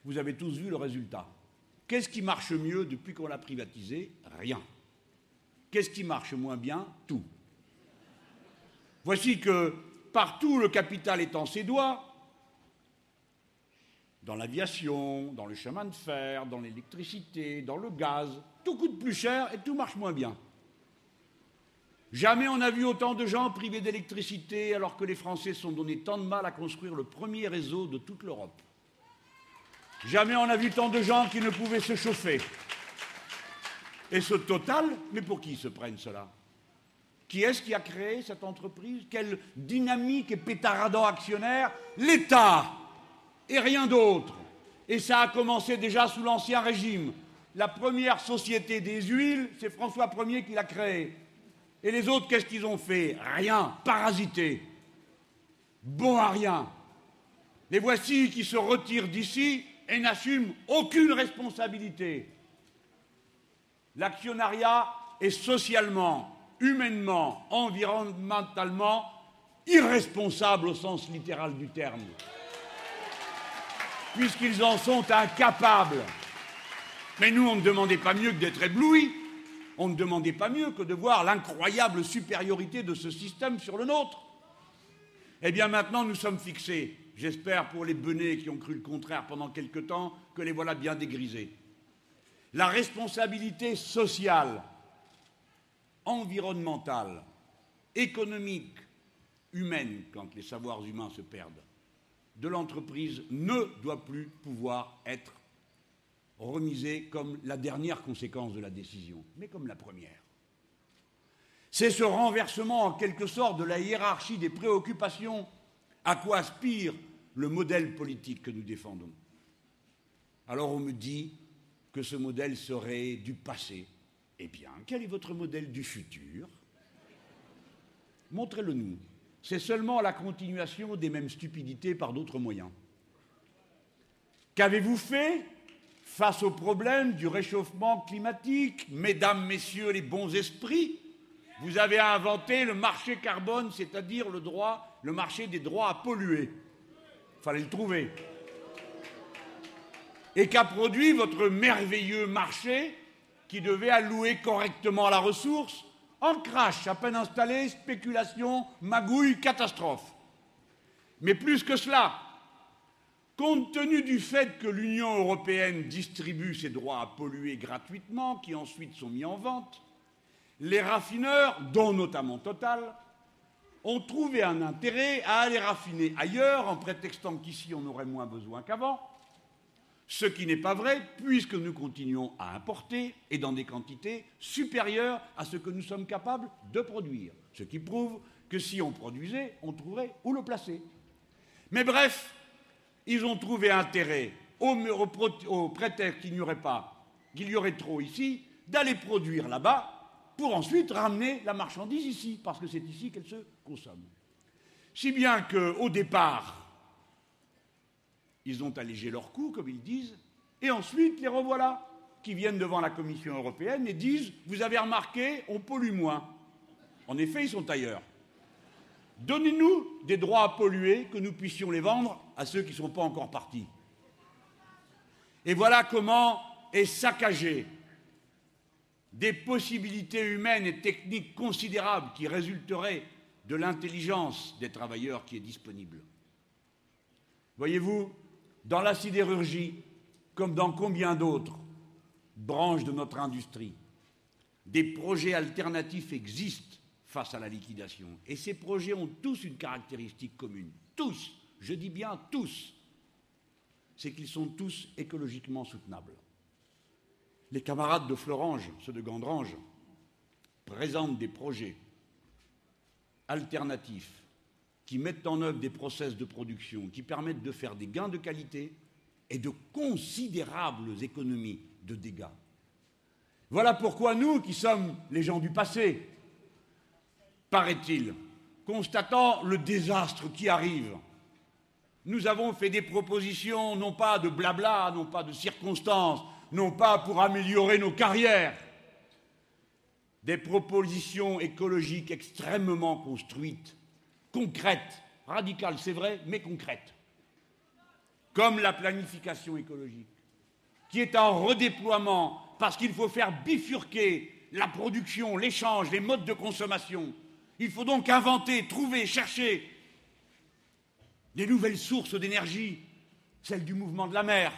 Vous avez tous vu le résultat. Qu'est-ce qui marche mieux depuis qu'on l'a privatisé? Rien. Qu'est-ce qui marche moins bien? Tout. Voici que partout le capital est en ses doigts, dans l'aviation, dans le chemin de fer, dans l'électricité, dans le gaz, tout coûte plus cher et tout marche moins bien. Jamais on n'a vu autant de gens privés d'électricité alors que les Français sont donnés tant de mal à construire le premier réseau de toute l'Europe. Jamais on n'a vu tant de gens qui ne pouvaient se chauffer. Et ce total, mais pour qui se prennent cela? Qui est-ce qui a créé cette entreprise? Quelle dynamique et pétaradant actionnaire? L'État et rien d'autre. Et ça a commencé déjà sous l'Ancien Régime. La première société des huiles, c'est François Ier qui l'a créée. Et les autres, qu'est-ce qu'ils ont fait? Rien, parasité. Bon à rien. Les voici qui se retirent d'ici et n'assument aucune responsabilité. L'actionnariat est socialement, humainement, environnementalement irresponsable au sens littéral du terme, puisqu'ils en sont incapables. Mais nous, on ne demandait pas mieux que d'être éblouis, on ne demandait pas mieux que de voir l'incroyable supériorité de ce système sur le nôtre. Eh bien maintenant, nous sommes fixés. J'espère pour les benets qui ont cru le contraire pendant quelque temps que les voilà bien dégrisés la responsabilité sociale, environnementale, économique, humaine, quand les savoirs humains se perdent, de l'entreprise ne doit plus pouvoir être remisée comme la dernière conséquence de la décision, mais comme la première. C'est ce renversement en quelque sorte de la hiérarchie des préoccupations à quoi aspire le modèle politique que nous défendons. Alors on me dit, que ce modèle serait du passé. Eh bien, quel est votre modèle du futur? Montrez-le nous. C'est seulement la continuation des mêmes stupidités par d'autres moyens. Qu'avez-vous fait face au problème du réchauffement climatique, mesdames, messieurs les bons esprits Vous avez inventé le marché carbone, c'est-à-dire le marché des droits à polluer. Il fallait le trouver et qu'a produit votre merveilleux marché qui devait allouer correctement la ressource? En crash, à peine installé, spéculation, magouille, catastrophe. Mais plus que cela, compte tenu du fait que l'Union européenne distribue ses droits à polluer gratuitement, qui ensuite sont mis en vente, les raffineurs, dont notamment Total, ont trouvé un intérêt à aller raffiner ailleurs en prétextant qu'ici on aurait moins besoin qu'avant, ce qui n'est pas vrai puisque nous continuons à importer et dans des quantités supérieures à ce que nous sommes capables de produire. Ce qui prouve que si on produisait, on trouverait où le placer. Mais bref, ils ont trouvé intérêt, au, prétexte qu'il n'y aurait pas, qu'il y aurait trop ici, d'aller produire là-bas pour ensuite ramener la marchandise ici, parce que c'est ici qu'elle se consomme. Si bien qu'au départ, ils ont allégé leurs coûts, comme ils disent, et ensuite les revoilà qui viennent devant la Commission européenne et disent Vous avez remarqué, on pollue moins. En effet, ils sont ailleurs. Donnez-nous des droits à polluer que nous puissions les vendre à ceux qui ne sont pas encore partis. Et voilà comment est saccagé des possibilités humaines et techniques considérables qui résulteraient de l'intelligence des travailleurs qui est disponible. Voyez-vous, dans la sidérurgie, comme dans combien d'autres branches de notre industrie, des projets alternatifs existent face à la liquidation. Et ces projets ont tous une caractéristique commune. Tous, je dis bien tous, c'est qu'ils sont tous écologiquement soutenables. Les camarades de Florange, ceux de Gandrange, présentent des projets alternatifs qui mettent en œuvre des process de production qui permettent de faire des gains de qualité et de considérables économies de dégâts. Voilà pourquoi nous, qui sommes les gens du passé, paraît-il, constatant le désastre qui arrive, nous avons fait des propositions, non pas de blabla, non pas de circonstances, non pas pour améliorer nos carrières, des propositions écologiques extrêmement construites, concrètes, radicales, c'est vrai, mais concrètes, comme la planification écologique, qui est en redéploiement parce qu'il faut faire bifurquer la production, l'échange, les modes de consommation. Il faut donc inventer, trouver, chercher des nouvelles sources d'énergie, celles du mouvement de la mer,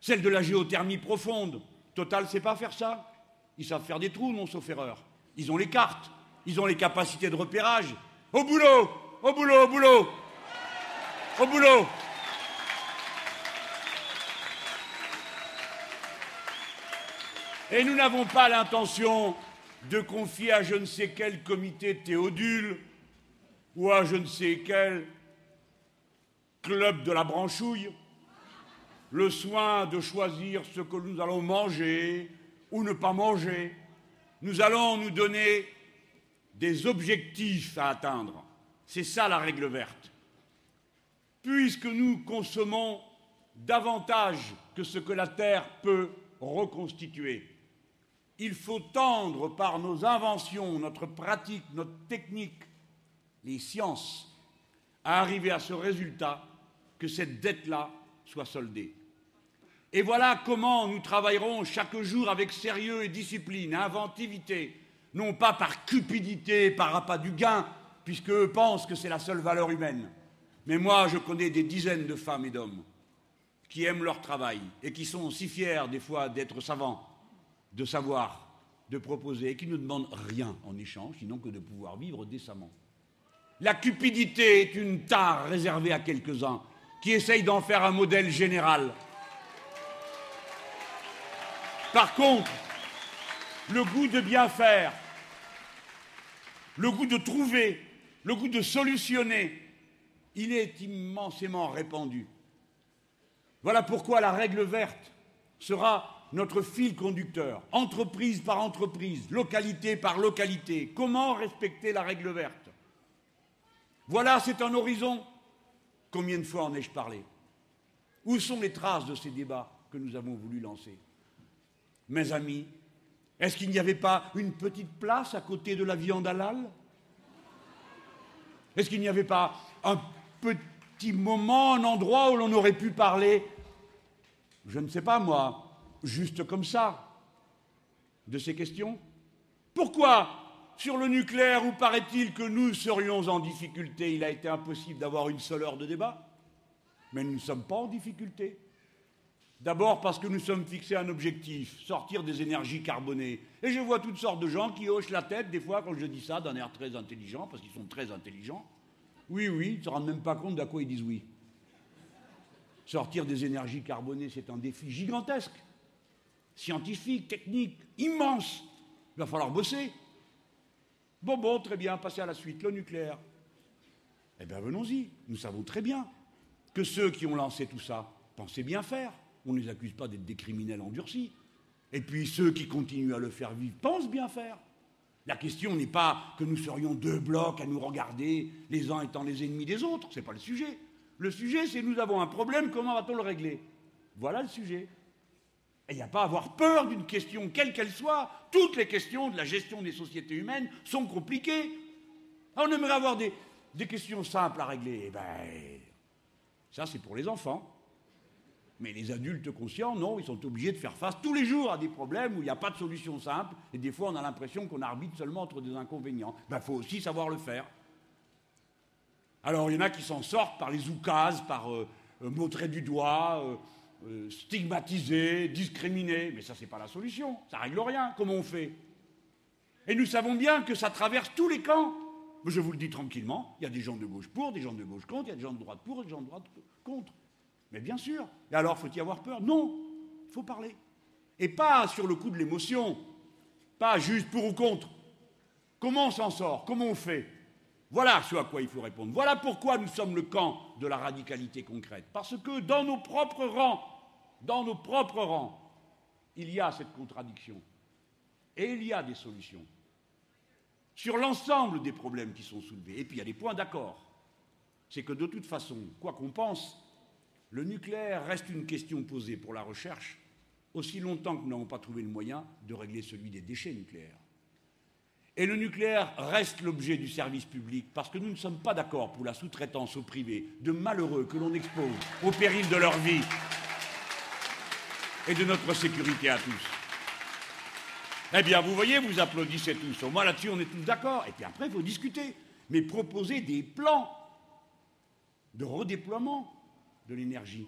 celles de la géothermie profonde. Total, c'est pas faire ça. Ils savent faire des trous, non sauf erreur. Ils ont les cartes, ils ont les capacités de repérage. Au boulot, au boulot, au boulot, au boulot. Et nous n'avons pas l'intention de confier à je ne sais quel comité théodule ou à je ne sais quel club de la branchouille le soin de choisir ce que nous allons manger ou ne pas manger. Nous allons nous donner des objectifs à atteindre. C'est ça la règle verte. Puisque nous consommons davantage que ce que la Terre peut reconstituer, il faut tendre par nos inventions, notre pratique, notre technique, les sciences, à arriver à ce résultat que cette dette-là soit soldée. Et voilà comment nous travaillerons chaque jour avec sérieux et discipline, inventivité, non pas par cupidité, par appât du gain, puisque eux pensent que c'est la seule valeur humaine. Mais moi, je connais des dizaines de femmes et d'hommes qui aiment leur travail et qui sont si fiers des fois d'être savants, de savoir, de proposer, et qui ne demandent rien en échange, sinon que de pouvoir vivre décemment. La cupidité est une tare réservée à quelques-uns qui essayent d'en faire un modèle général. Par contre, le goût de bien faire, le goût de trouver, le goût de solutionner, il est immensément répandu. Voilà pourquoi la règle verte sera notre fil conducteur, entreprise par entreprise, localité par localité. Comment respecter la règle verte? Voilà, c'est un horizon. Combien de fois en ai-je parlé? Où sont les traces de ces débats que nous avons voulu lancer? Mes amis, est-ce qu'il n'y avait pas une petite place à côté de la viande halal? Est-ce qu'il n'y avait pas un petit moment, un endroit où l'on aurait pu parler, je ne sais pas moi, juste comme ça, de ces questions. Pourquoi sur le nucléaire, où paraît-il que nous serions en difficulté, il a été impossible d'avoir une seule heure de débat. Mais nous ne sommes pas en difficulté. D'abord parce que nous sommes fixés un objectif, sortir des énergies carbonées. Et je vois toutes sortes de gens qui hochent la tête, des fois, quand je dis ça, d'un air très intelligent, parce qu'ils sont très intelligents. Oui, oui, ils ne se rendent même pas compte d'à quoi ils disent oui. Sortir des énergies carbonées, c'est un défi gigantesque, scientifique, technique, immense. Il va falloir bosser. Bon, bon, très bien, passez à la suite, le nucléaire. Eh bien, venons-y. Nous savons très bien que ceux qui ont lancé tout ça pensaient bien faire. On ne les accuse pas d'être des criminels endurcis. Et puis ceux qui continuent à le faire vivre pensent bien faire. La question n'est pas que nous serions deux blocs à nous regarder, les uns étant les ennemis des autres, ce n'est pas le sujet. Le sujet, c'est nous avons un problème, comment va-t-on le régler? Voilà le sujet. Et il n'y a pas à avoir peur d'une question, quelle qu'elle soit. Toutes les questions de la gestion des sociétés humaines sont compliquées. On aimerait avoir des, des questions simples à régler. Eh ben, ça, c'est pour les enfants. Mais les adultes conscients, non, ils sont obligés de faire face tous les jours à des problèmes où il n'y a pas de solution simple, et des fois on a l'impression qu'on arbitre seulement entre des inconvénients. Il ben, faut aussi savoir le faire. Alors il y en a qui s'en sortent par les oukases, par euh, euh, montrer du doigt, stigmatiser, discriminer. Mais ça, c'est pas la solution. Ça règle rien. Comment on fait? Et nous savons bien que ça traverse tous les camps. Je vous le dis tranquillement, il y a des gens de gauche pour, des gens de gauche contre, il y a des gens de droite pour des gens de droite contre. Mais bien sûr. Et alors, faut-il y avoir peur? Non, il faut parler. Et pas sur le coup de l'émotion, pas juste pour ou contre. Comment on s'en sort? Comment on fait? Voilà ce à quoi il faut répondre. Voilà pourquoi nous sommes le camp de la radicalité concrète. Parce que dans nos propres rangs, dans nos propres rangs, il y a cette contradiction. Et il y a des solutions. Sur l'ensemble des problèmes qui sont soulevés. Et puis il y a des points d'accord. C'est que de toute façon, quoi qu'on pense, le nucléaire reste une question posée pour la recherche aussi longtemps que nous n'avons pas trouvé le moyen de régler celui des déchets nucléaires. Et le nucléaire reste l'objet du service public parce que nous ne sommes pas d'accord pour la sous-traitance au privé de malheureux que l'on expose au péril de leur vie et de notre sécurité à tous. Eh bien, vous voyez, vous applaudissez tous. Au moins là-dessus, on est tous d'accord. Et puis après, il faut discuter. Mais proposer des plans de redéploiement de l'énergie.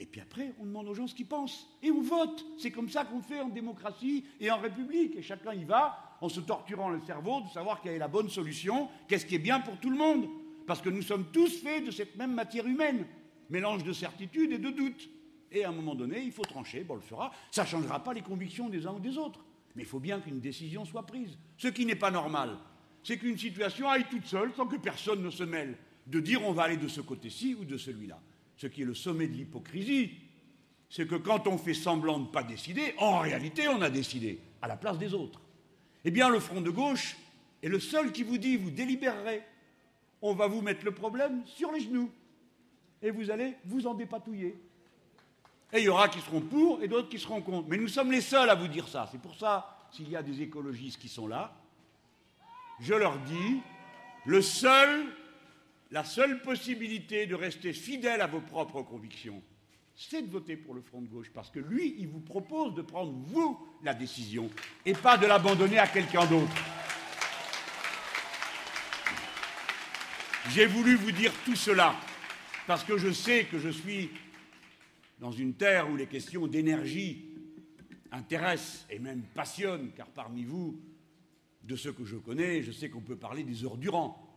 Et puis après, on demande aux gens ce qu'ils pensent. Et on vote. C'est comme ça qu'on fait en démocratie et en république. Et chacun y va en se torturant le cerveau de savoir quelle est la bonne solution, qu'est-ce qui est bien pour tout le monde. Parce que nous sommes tous faits de cette même matière humaine. Mélange de certitude et de doute. Et à un moment donné, il faut trancher, bon, on le fera. Ça ne changera pas les convictions des uns ou des autres. Mais il faut bien qu'une décision soit prise. Ce qui n'est pas normal, c'est qu'une situation aille toute seule sans que personne ne se mêle. De dire on va aller de ce côté-ci ou de celui-là ce qui est le sommet de l'hypocrisie, c'est que quand on fait semblant de ne pas décider, en réalité, on a décidé, à la place des autres. Eh bien, le Front de gauche est le seul qui vous dit, vous délibérerez, on va vous mettre le problème sur les genoux, et vous allez vous en dépatouiller. Et il y aura qui seront pour et d'autres qui seront contre. Mais nous sommes les seuls à vous dire ça. C'est pour ça, s'il y a des écologistes qui sont là, je leur dis, le seul la seule possibilité de rester fidèle à vos propres convictions, c'est de voter pour le Front de gauche, parce que lui, il vous propose de prendre, vous, la décision, et pas de l'abandonner à quelqu'un d'autre. J'ai voulu vous dire tout cela, parce que je sais que je suis dans une terre où les questions d'énergie intéressent et même passionnent, car parmi vous, de ceux que je connais, je sais qu'on peut parler des heures durant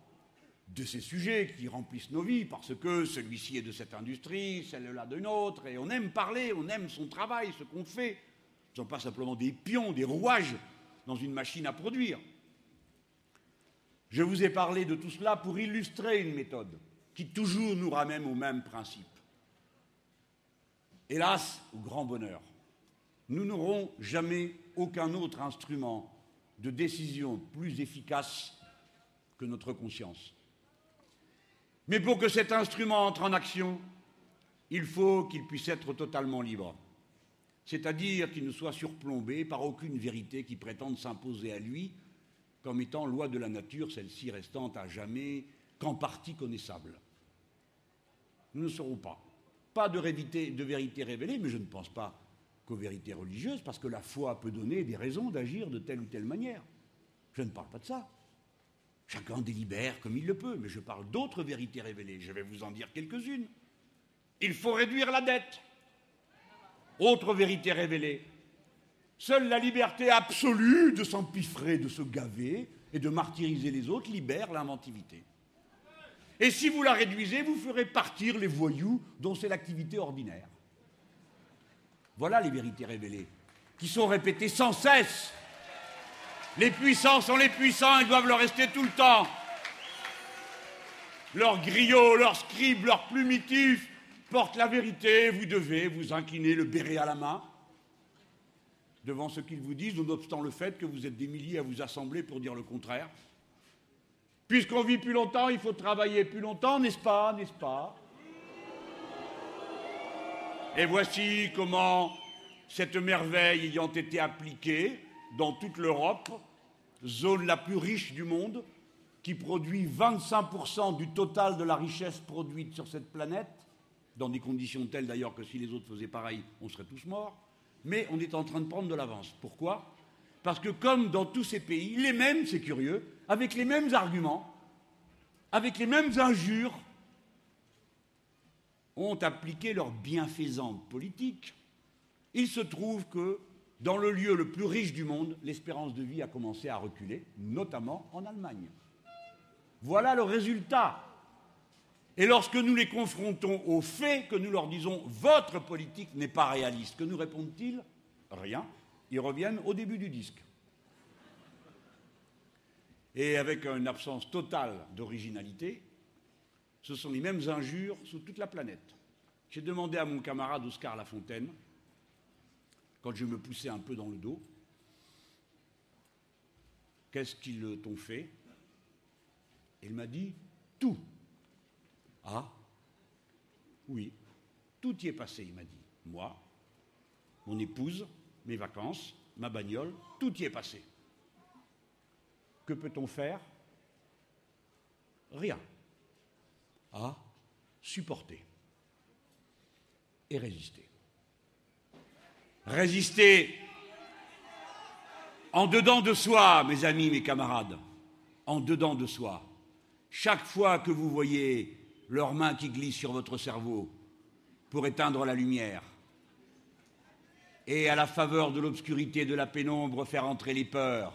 de ces sujets qui remplissent nos vies, parce que celui-ci est de cette industrie, celle-là d'une autre, et on aime parler, on aime son travail, ce qu'on fait. Ce ne sont pas simplement des pions, des rouages dans une machine à produire. Je vous ai parlé de tout cela pour illustrer une méthode qui toujours nous ramène au même principe. Hélas, au grand bonheur, nous n'aurons jamais aucun autre instrument de décision plus efficace que notre conscience. Mais pour que cet instrument entre en action, il faut qu'il puisse être totalement libre. C'est-à-dire qu'il ne soit surplombé par aucune vérité qui prétende s'imposer à lui comme étant loi de la nature, celle-ci restant à jamais qu'en partie connaissable. Nous ne saurons pas. Pas de de vérité révélée, mais je ne pense pas qu'aux vérités religieuses, parce que la foi peut donner des raisons d'agir de telle ou telle manière. Je ne parle pas de ça. Chacun délibère comme il le peut, mais je parle d'autres vérités révélées. Je vais vous en dire quelques-unes. Il faut réduire la dette. Autre vérité révélée. Seule la liberté absolue de s'empiffrer, de se gaver et de martyriser les autres libère l'inventivité. Et si vous la réduisez, vous ferez partir les voyous dont c'est l'activité ordinaire. Voilà les vérités révélées, qui sont répétées sans cesse les puissants sont les puissants, ils doivent le rester tout le temps. Leurs griots, leurs scribes, leurs plumitifs portent la vérité, vous devez vous incliner le béret à la main devant ce qu'ils vous disent, nonobstant le fait que vous êtes des milliers à vous assembler pour dire le contraire. Puisqu'on vit plus longtemps, il faut travailler plus longtemps, n'est-ce pas, n'est-ce pas? Et voici comment cette merveille ayant été appliquée, dans toute l'Europe, zone la plus riche du monde, qui produit 25% du total de la richesse produite sur cette planète, dans des conditions telles d'ailleurs que si les autres faisaient pareil, on serait tous morts. Mais on est en train de prendre de l'avance. Pourquoi? Parce que comme dans tous ces pays, les mêmes, c'est curieux, avec les mêmes arguments, avec les mêmes injures, ont appliqué leur bienfaisante politique, il se trouve que dans le lieu le plus riche du monde, l'espérance de vie a commencé à reculer, notamment en Allemagne. Voilà le résultat. Et lorsque nous les confrontons aux faits, que nous leur disons votre politique n'est pas réaliste, que nous répondent-ils? Rien. Ils reviennent au début du disque. Et avec une absence totale d'originalité, ce sont les mêmes injures sous toute la planète. J'ai demandé à mon camarade Oscar Lafontaine, quand je me poussais un peu dans le dos, qu'est-ce qu'ils t'ont fait? Il m'a dit tout. Ah Oui, tout y est passé, il m'a dit. Moi, mon épouse, mes vacances, ma bagnole, tout y est passé. Que peut-on faire? Rien. Ah, supporter et résister. Résister en dedans de soi, mes amis, mes camarades, en dedans de soi. Chaque fois que vous voyez leurs mains qui glissent sur votre cerveau pour éteindre la lumière, et à la faveur de l'obscurité, de la pénombre, faire entrer les peurs,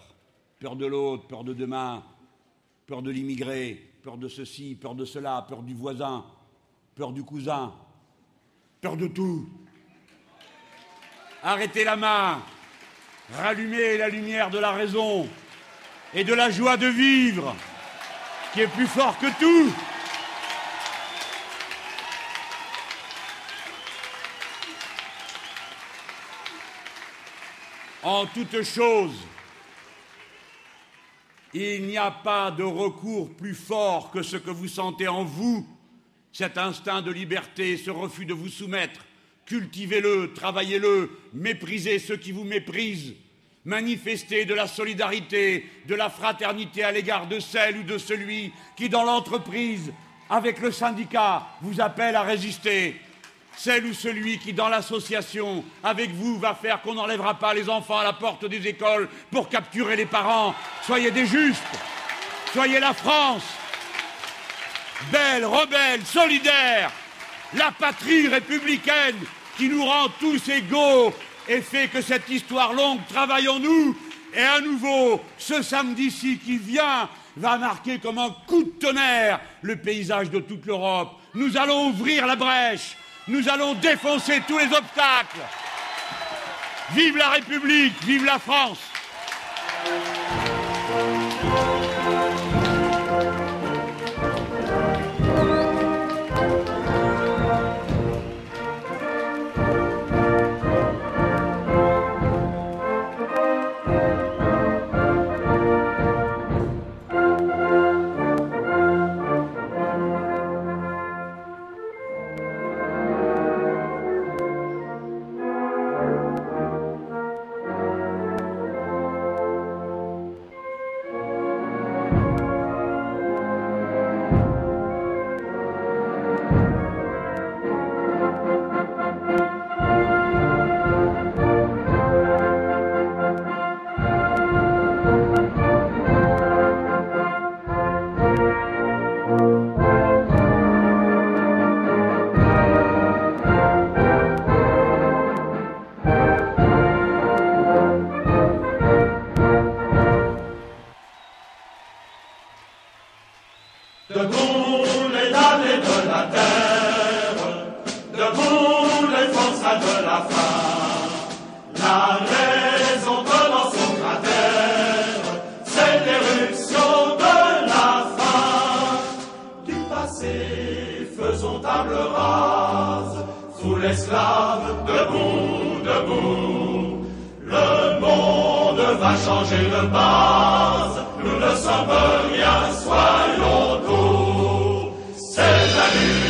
peur de l'autre, peur de demain, peur de l'immigré, peur de ceci, peur de cela, peur du voisin, peur du cousin, peur de tout. Arrêtez la main, rallumez la lumière de la raison et de la joie de vivre, qui est plus fort que tout. En toute chose, il n'y a pas de recours plus fort que ce que vous sentez en vous, cet instinct de liberté, ce refus de vous soumettre. Cultivez-le, travaillez-le, méprisez ceux qui vous méprisent, manifestez de la solidarité, de la fraternité à l'égard de celle ou de celui qui, dans l'entreprise, avec le syndicat, vous appelle à résister celle ou celui qui, dans l'association, avec vous, va faire qu'on n'enlèvera pas les enfants à la porte des écoles pour capturer les parents. Soyez des justes. Soyez la France. Belle, rebelle, solidaire. La patrie républicaine qui nous rend tous égaux et fait que cette histoire longue, travaillons-nous. Et à nouveau, ce samedi-ci qui vient, va marquer comme un coup de tonnerre le paysage de toute l'Europe. Nous allons ouvrir la brèche nous allons défoncer tous les obstacles. Vive la République, vive la France. thank you.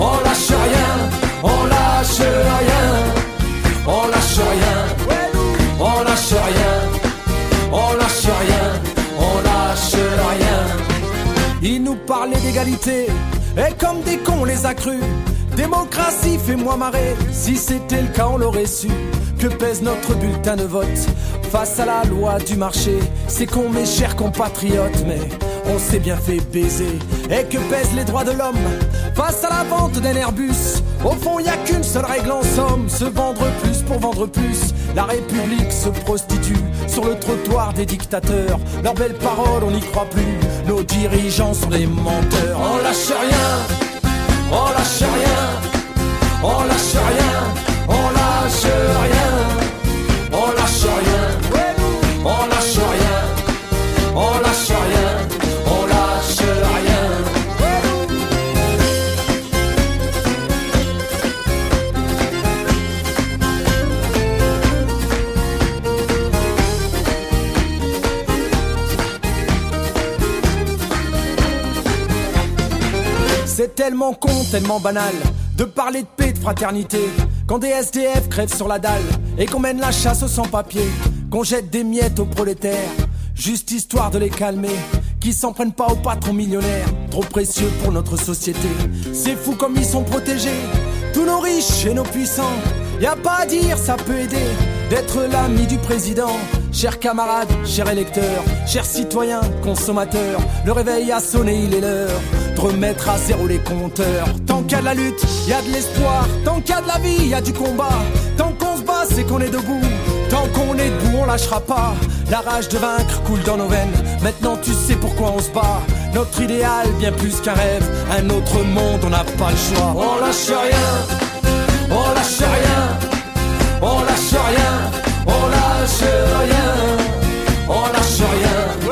on lâche rien. On lâche rien, on lâche rien, on lâche rien, on lâche rien, on lâche rien. Ils nous parlaient d'égalité, et comme des cons les a. Démocratie, fais-moi marrer, si c'était le cas on l'aurait su. Que pèse notre bulletin de vote face à la loi du marché? C'est con mes chers compatriotes, mais on s'est bien fait baiser. Et que pèsent les droits de l'homme face à la vente d'un Airbus? Au fond, y a qu'une seule règle en somme se vendre plus pour vendre plus. La République se prostitue sur le trottoir des dictateurs. Leurs belles paroles, on n'y croit plus. Nos dirigeants sont des menteurs. On lâche rien, on lâche rien, on lâche rien, on lâche rien, C'est tellement con, tellement banal de parler de paix, de fraternité. Quand des SDF crèvent sur la dalle et qu'on mène la chasse aux sans-papiers, qu'on jette des miettes aux prolétaires, juste histoire de les calmer. Qui s'en prennent pas aux patrons millionnaires, trop précieux pour notre société. C'est fou comme ils sont protégés, tous nos riches et nos puissants. Y a pas à dire, ça peut aider d'être l'ami du président. Chers camarades, chers électeurs, chers citoyens, consommateurs, le réveil a sonné, il est l'heure remettre à zéro les compteurs. Tant qu'il y a de la lutte, il y a de l'espoir. Tant qu'il y a de la vie, il y a du combat. Tant qu'on se bat, c'est qu'on est debout. Tant qu'on est debout, on lâchera pas. La rage de vaincre coule dans nos veines. Maintenant, tu sais pourquoi on se bat. Notre idéal, bien plus qu'un rêve. Un autre monde, on n'a pas le choix. On lâche rien. On lâche rien. On lâche rien. On lâche rien. On lâche